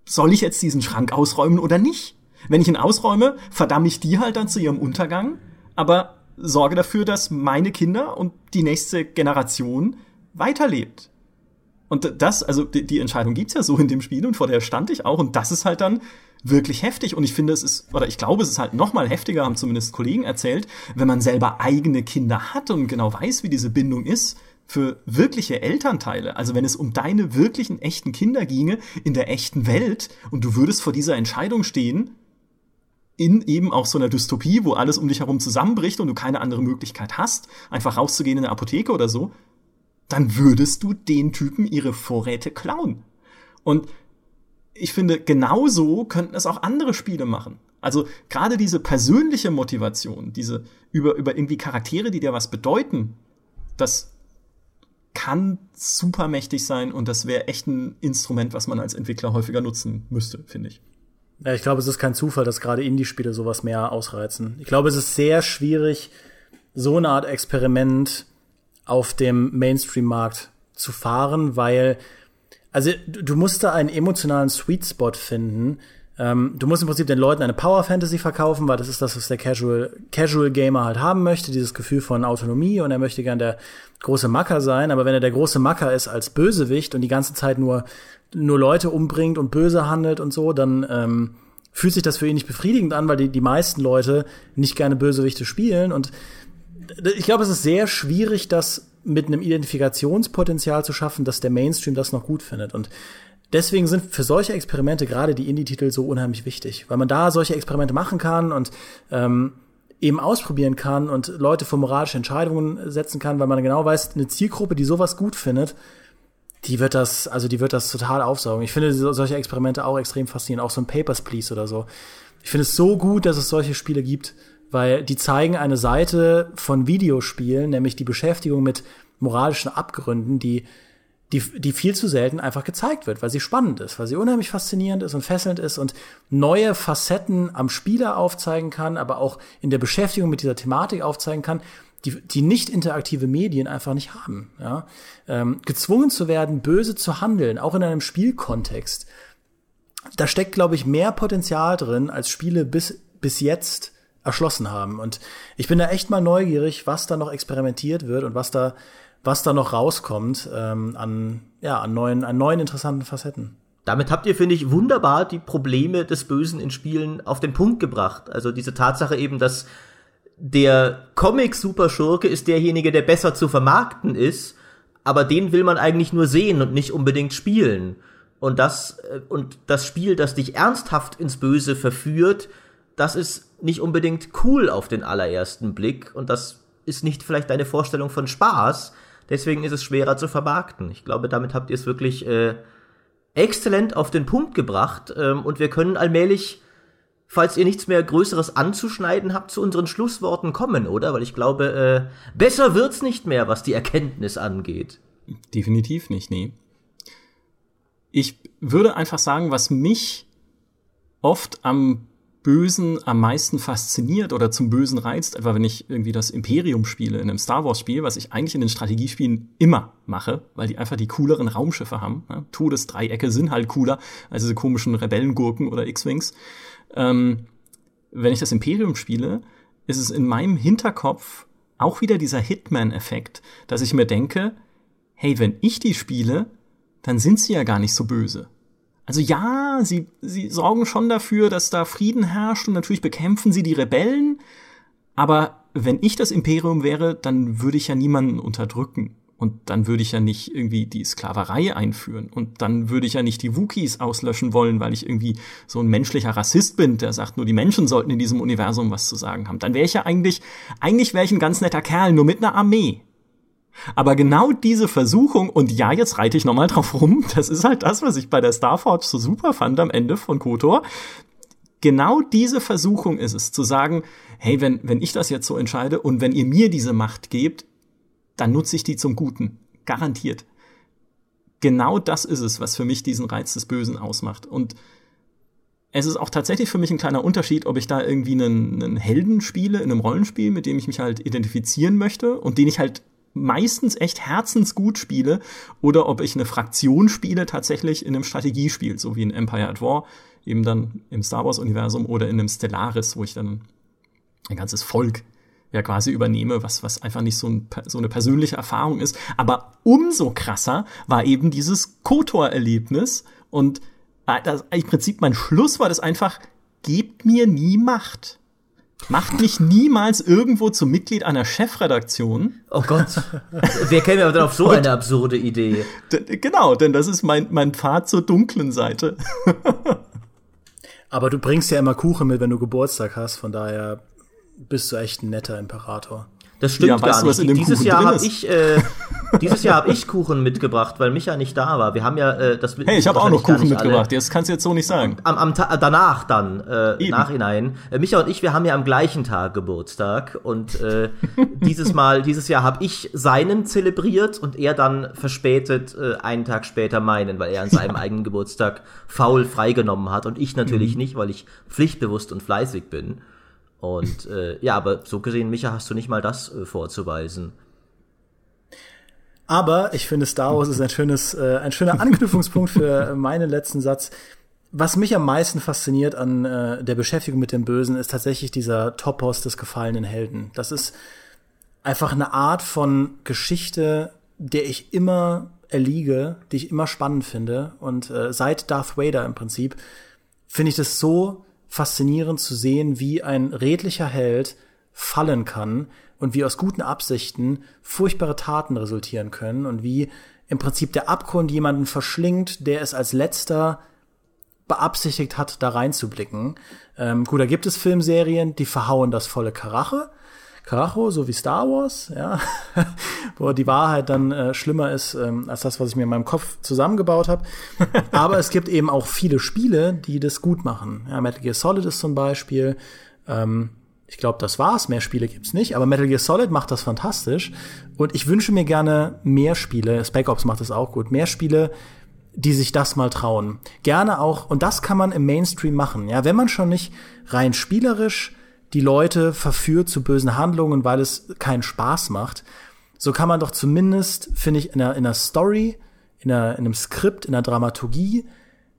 Soll ich jetzt diesen Schrank ausräumen oder nicht? Wenn ich ihn ausräume, verdamme ich die halt dann zu ihrem Untergang, aber sorge dafür, dass meine Kinder und die nächste Generation weiterlebt. Und das, also die, die Entscheidung gibt's ja so in dem Spiel und vor der stand ich auch und das ist halt dann wirklich heftig und ich finde es ist oder ich glaube es ist halt noch mal heftiger haben zumindest Kollegen erzählt, wenn man selber eigene Kinder hat und genau weiß, wie diese Bindung ist für wirkliche Elternteile, also wenn es um deine wirklichen echten Kinder ginge in der echten Welt und du würdest vor dieser Entscheidung stehen, in eben auch so einer Dystopie, wo alles um dich herum zusammenbricht und du keine andere Möglichkeit hast, einfach rauszugehen in eine Apotheke oder so, dann würdest du den Typen ihre Vorräte klauen. Und ich finde, genauso könnten es auch andere Spiele machen. Also gerade diese persönliche Motivation, diese über, über irgendwie Charaktere, die dir was bedeuten, das kann super mächtig sein und das wäre echt ein Instrument, was man als Entwickler häufiger nutzen müsste, finde ich. Ja, ich glaube, es ist kein Zufall, dass gerade Indie-Spiele sowas mehr ausreizen. Ich glaube, es ist sehr schwierig, so eine Art Experiment auf dem Mainstream-Markt zu fahren, weil, also du musst da einen emotionalen Sweet Spot finden, ähm, du musst im Prinzip den Leuten eine Power Fantasy verkaufen, weil das ist das, was der Casual, Casual Gamer halt haben möchte, dieses Gefühl von Autonomie und er möchte gern der große Macker sein, aber wenn er der große Macker ist als Bösewicht und die ganze Zeit nur, nur Leute umbringt und böse handelt und so, dann ähm, fühlt sich das für ihn nicht befriedigend an, weil die, die meisten Leute nicht gerne Bösewichte spielen und ich glaube, es ist sehr schwierig, das mit einem Identifikationspotenzial zu schaffen, dass der Mainstream das noch gut findet. Und deswegen sind für solche Experimente gerade die Indie-Titel so unheimlich wichtig, weil man da solche Experimente machen kann und ähm, eben ausprobieren kann und Leute vor moralische Entscheidungen setzen kann, weil man genau weiß, eine Zielgruppe, die sowas gut findet, die wird das, also die wird das total aufsaugen. Ich finde solche Experimente auch extrem faszinierend, auch so ein Papers, Please oder so. Ich finde es so gut, dass es solche Spiele gibt, weil die zeigen eine Seite von Videospielen, nämlich die Beschäftigung mit moralischen Abgründen, die die, die viel zu selten einfach gezeigt wird, weil sie spannend ist, weil sie unheimlich faszinierend ist und fesselnd ist und neue Facetten am Spieler aufzeigen kann, aber auch in der Beschäftigung mit dieser Thematik aufzeigen kann, die, die nicht interaktive Medien einfach nicht haben. Ja? Ähm, gezwungen zu werden, böse zu handeln, auch in einem Spielkontext, da steckt, glaube ich, mehr Potenzial drin, als Spiele bis, bis jetzt erschlossen haben. Und ich bin da echt mal neugierig, was da noch experimentiert wird und was da was da noch rauskommt ähm, an, ja, an, neuen, an neuen interessanten Facetten. Damit habt ihr, finde ich, wunderbar die Probleme des Bösen in Spielen auf den Punkt gebracht. Also diese Tatsache eben, dass der Comic-Superschurke ist derjenige, der besser zu vermarkten ist, aber den will man eigentlich nur sehen und nicht unbedingt spielen. Und das, äh, und das Spiel, das dich ernsthaft ins Böse verführt, das ist nicht unbedingt cool auf den allerersten Blick und das ist nicht vielleicht deine Vorstellung von Spaß, Deswegen ist es schwerer zu vermarkten. Ich glaube, damit habt ihr es wirklich äh, exzellent auf den Punkt gebracht. Ähm, und wir können allmählich, falls ihr nichts mehr Größeres anzuschneiden habt, zu unseren Schlussworten kommen, oder? Weil ich glaube, äh, besser wird's nicht mehr, was die Erkenntnis angeht. Definitiv nicht, nee. Ich würde einfach sagen, was mich oft am Bösen am meisten fasziniert oder zum Bösen reizt, etwa wenn ich irgendwie das Imperium spiele in einem Star Wars Spiel, was ich eigentlich in den Strategiespielen immer mache, weil die einfach die cooleren Raumschiffe haben. Ja? Todesdreiecke sind halt cooler als diese komischen Rebellengurken oder X-Wings. Ähm, wenn ich das Imperium spiele, ist es in meinem Hinterkopf auch wieder dieser Hitman-Effekt, dass ich mir denke, hey, wenn ich die spiele, dann sind sie ja gar nicht so böse. Also ja, sie, sie sorgen schon dafür, dass da Frieden herrscht und natürlich bekämpfen sie die Rebellen. Aber wenn ich das Imperium wäre, dann würde ich ja niemanden unterdrücken. Und dann würde ich ja nicht irgendwie die Sklaverei einführen. Und dann würde ich ja nicht die Wookies auslöschen wollen, weil ich irgendwie so ein menschlicher Rassist bin, der sagt, nur die Menschen sollten in diesem Universum was zu sagen haben. Dann wäre ich ja eigentlich, eigentlich wäre ich ein ganz netter Kerl, nur mit einer Armee. Aber genau diese Versuchung, und ja, jetzt reite ich nochmal drauf rum, das ist halt das, was ich bei der Starforge so super fand am Ende von KOTOR. Genau diese Versuchung ist es, zu sagen, hey, wenn, wenn ich das jetzt so entscheide und wenn ihr mir diese Macht gebt, dann nutze ich die zum Guten. Garantiert. Genau das ist es, was für mich diesen Reiz des Bösen ausmacht. Und es ist auch tatsächlich für mich ein kleiner Unterschied, ob ich da irgendwie einen, einen Helden spiele in einem Rollenspiel, mit dem ich mich halt identifizieren möchte und den ich halt meistens echt herzensgut spiele oder ob ich eine Fraktion spiele tatsächlich in einem Strategiespiel, so wie in Empire at War, eben dann im Star Wars Universum oder in einem Stellaris, wo ich dann ein ganzes Volk ja quasi übernehme, was, was einfach nicht so, ein, so eine persönliche Erfahrung ist. Aber umso krasser war eben dieses Kotor-Erlebnis und äh, das, im Prinzip mein Schluss war das einfach, gebt mir nie Macht. Macht mich niemals irgendwo zum Mitglied einer Chefredaktion. Oh Gott. Wer käme aber dann auf so eine absurde Idee? Genau, denn das ist mein, mein Pfad zur dunklen Seite. aber du bringst ja immer Kuchen mit, wenn du Geburtstag hast, von daher bist du echt ein netter Imperator. Das stimmt ja, gar nicht. Du, dieses, Jahr hab ich, äh, dieses Jahr habe ich Kuchen mitgebracht, weil Micha nicht da war. Wir haben ja äh, das. Hey, ich habe auch noch Kuchen mitgebracht. Das kannst du jetzt so nicht sagen. Am, am Ta danach dann äh, Nachhinein. Äh, Micha und ich, wir haben ja am gleichen Tag Geburtstag und äh, dieses Mal, dieses Jahr habe ich seinen zelebriert und er dann verspätet äh, einen Tag später meinen, weil er an seinem eigenen Geburtstag faul freigenommen hat und ich natürlich mhm. nicht, weil ich pflichtbewusst und fleißig bin. Und äh, ja, aber so gesehen, Micha, hast du nicht mal das äh, vorzuweisen. Aber ich finde, Star Wars ist ein schönes, äh, ein schöner Anknüpfungspunkt für meinen letzten Satz. Was mich am meisten fasziniert an äh, der Beschäftigung mit dem Bösen, ist tatsächlich dieser Topos des gefallenen Helden. Das ist einfach eine Art von Geschichte, der ich immer erliege, die ich immer spannend finde. Und äh, seit Darth Vader im Prinzip finde ich das so faszinierend zu sehen, wie ein redlicher Held fallen kann und wie aus guten Absichten furchtbare Taten resultieren können und wie im Prinzip der Abgrund jemanden verschlingt, der es als letzter beabsichtigt hat, da reinzublicken. Ähm, gut, da gibt es Filmserien, die verhauen das volle Karache. Karacho, so wie Star Wars, ja, wo die Wahrheit dann äh, schlimmer ist ähm, als das, was ich mir in meinem Kopf zusammengebaut habe. Aber es gibt eben auch viele Spiele, die das gut machen. Ja, Metal Gear Solid ist zum Beispiel. Ähm, ich glaube, das war's. Mehr Spiele gibt's nicht. Aber Metal Gear Solid macht das fantastisch. Und ich wünsche mir gerne mehr Spiele. Spec Ops macht das auch gut. Mehr Spiele, die sich das mal trauen. Gerne auch, und das kann man im Mainstream machen. Ja, wenn man schon nicht rein spielerisch die Leute verführt zu bösen Handlungen, weil es keinen Spaß macht, so kann man doch zumindest, finde ich, in einer, in einer Story, in, einer, in einem Skript, in einer Dramaturgie,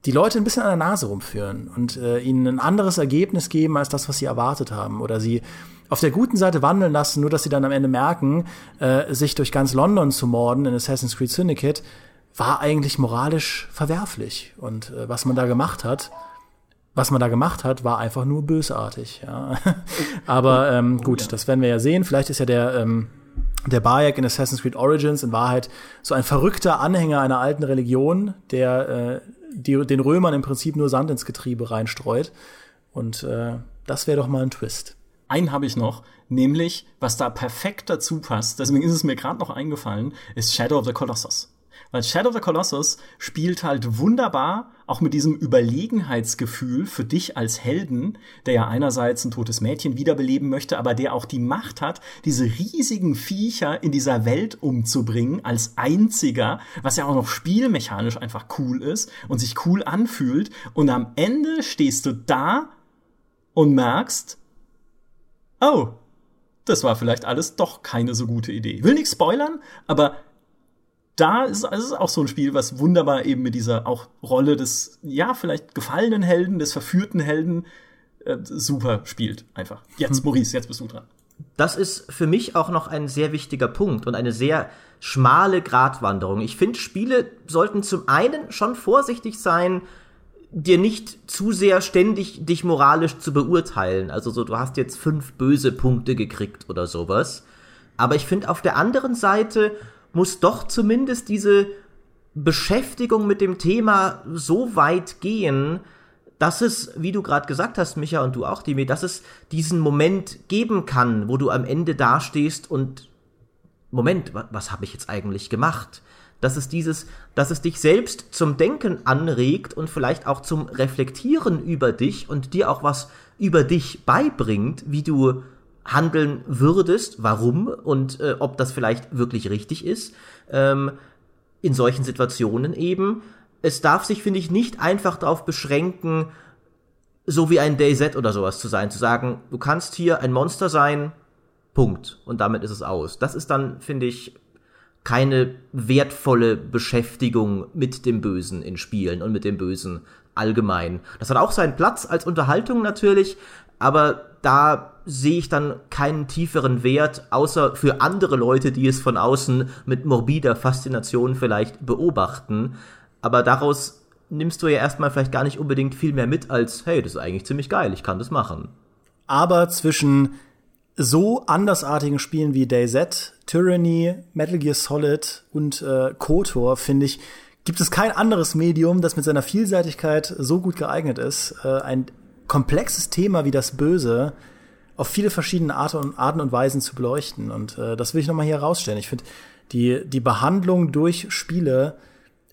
die Leute ein bisschen an der Nase rumführen und äh, ihnen ein anderes Ergebnis geben als das, was sie erwartet haben. Oder sie auf der guten Seite wandeln lassen, nur dass sie dann am Ende merken, äh, sich durch ganz London zu morden in Assassin's Creed Syndicate, war eigentlich moralisch verwerflich. Und äh, was man da gemacht hat, was man da gemacht hat, war einfach nur bösartig. Ja. Aber ähm, gut, das werden wir ja sehen. Vielleicht ist ja der ähm, der Bayek in Assassin's Creed Origins in Wahrheit so ein verrückter Anhänger einer alten Religion, der äh, die, den Römern im Prinzip nur Sand ins Getriebe reinstreut. Und äh, das wäre doch mal ein Twist. Einen habe ich noch, nämlich, was da perfekt dazu passt, deswegen ist es mir gerade noch eingefallen, ist Shadow of the Colossus. Weil Shadow of the Colossus spielt halt wunderbar auch mit diesem Überlegenheitsgefühl für dich als Helden, der ja einerseits ein totes Mädchen wiederbeleben möchte, aber der auch die Macht hat, diese riesigen Viecher in dieser Welt umzubringen als einziger, was ja auch noch spielmechanisch einfach cool ist und sich cool anfühlt. Und am Ende stehst du da und merkst, oh, das war vielleicht alles doch keine so gute Idee. Ich will nichts spoilern, aber da ist es auch so ein Spiel, was wunderbar eben mit dieser auch Rolle des, ja, vielleicht gefallenen Helden, des verführten Helden äh, super spielt. Einfach. Jetzt, hm. Maurice, jetzt bist du dran. Das ist für mich auch noch ein sehr wichtiger Punkt und eine sehr schmale Gratwanderung. Ich finde, Spiele sollten zum einen schon vorsichtig sein, dir nicht zu sehr ständig dich moralisch zu beurteilen. Also so, du hast jetzt fünf böse Punkte gekriegt oder sowas. Aber ich finde, auf der anderen Seite muss doch zumindest diese Beschäftigung mit dem Thema so weit gehen, dass es, wie du gerade gesagt hast, Micha und du auch, Dimi, dass es diesen Moment geben kann, wo du am Ende dastehst und Moment, was, was habe ich jetzt eigentlich gemacht? Dass es dieses, dass es dich selbst zum Denken anregt und vielleicht auch zum Reflektieren über dich und dir auch was über dich beibringt, wie du handeln würdest, warum und äh, ob das vielleicht wirklich richtig ist. Ähm, in solchen Situationen eben. Es darf sich, finde ich, nicht einfach darauf beschränken, so wie ein DayZ oder sowas zu sein, zu sagen, du kannst hier ein Monster sein, Punkt. Und damit ist es aus. Das ist dann, finde ich, keine wertvolle Beschäftigung mit dem Bösen in Spielen und mit dem Bösen allgemein. Das hat auch seinen Platz als Unterhaltung natürlich, aber da sehe ich dann keinen tieferen Wert, außer für andere Leute, die es von außen mit morbider Faszination vielleicht beobachten. Aber daraus nimmst du ja erstmal vielleicht gar nicht unbedingt viel mehr mit als, hey, das ist eigentlich ziemlich geil, ich kann das machen. Aber zwischen so andersartigen Spielen wie DayZ, Tyranny, Metal Gear Solid und äh, KOTOR, finde ich, gibt es kein anderes Medium, das mit seiner Vielseitigkeit so gut geeignet ist, äh, ein komplexes Thema wie das Böse auf viele verschiedene Arten und, Arten und Weisen zu beleuchten. Und äh, das will ich nochmal hier herausstellen. Ich finde, die, die Behandlung durch Spiele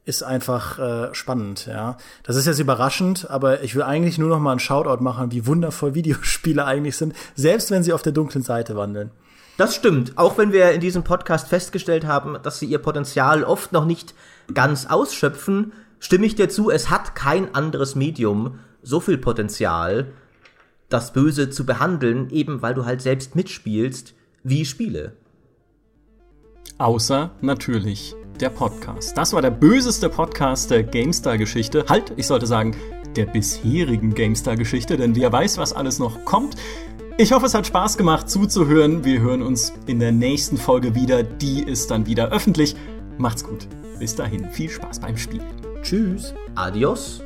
ist einfach äh, spannend, ja. Das ist jetzt überraschend, aber ich will eigentlich nur noch mal einen Shoutout machen, wie wundervoll Videospiele eigentlich sind, selbst wenn sie auf der dunklen Seite wandeln. Das stimmt, auch wenn wir in diesem Podcast festgestellt haben, dass sie ihr Potenzial oft noch nicht ganz ausschöpfen, stimme ich dir zu, es hat kein anderes Medium so viel Potenzial, das Böse zu behandeln, eben weil du halt selbst mitspielst, wie Spiele. Außer natürlich der Podcast. Das war der böseste Podcast der GameStar-Geschichte. Halt, ich sollte sagen, der bisherigen GameStar-Geschichte, denn wer weiß, was alles noch kommt. Ich hoffe, es hat Spaß gemacht zuzuhören. Wir hören uns in der nächsten Folge wieder. Die ist dann wieder öffentlich. Macht's gut. Bis dahin, viel Spaß beim Spielen. Tschüss. Adios.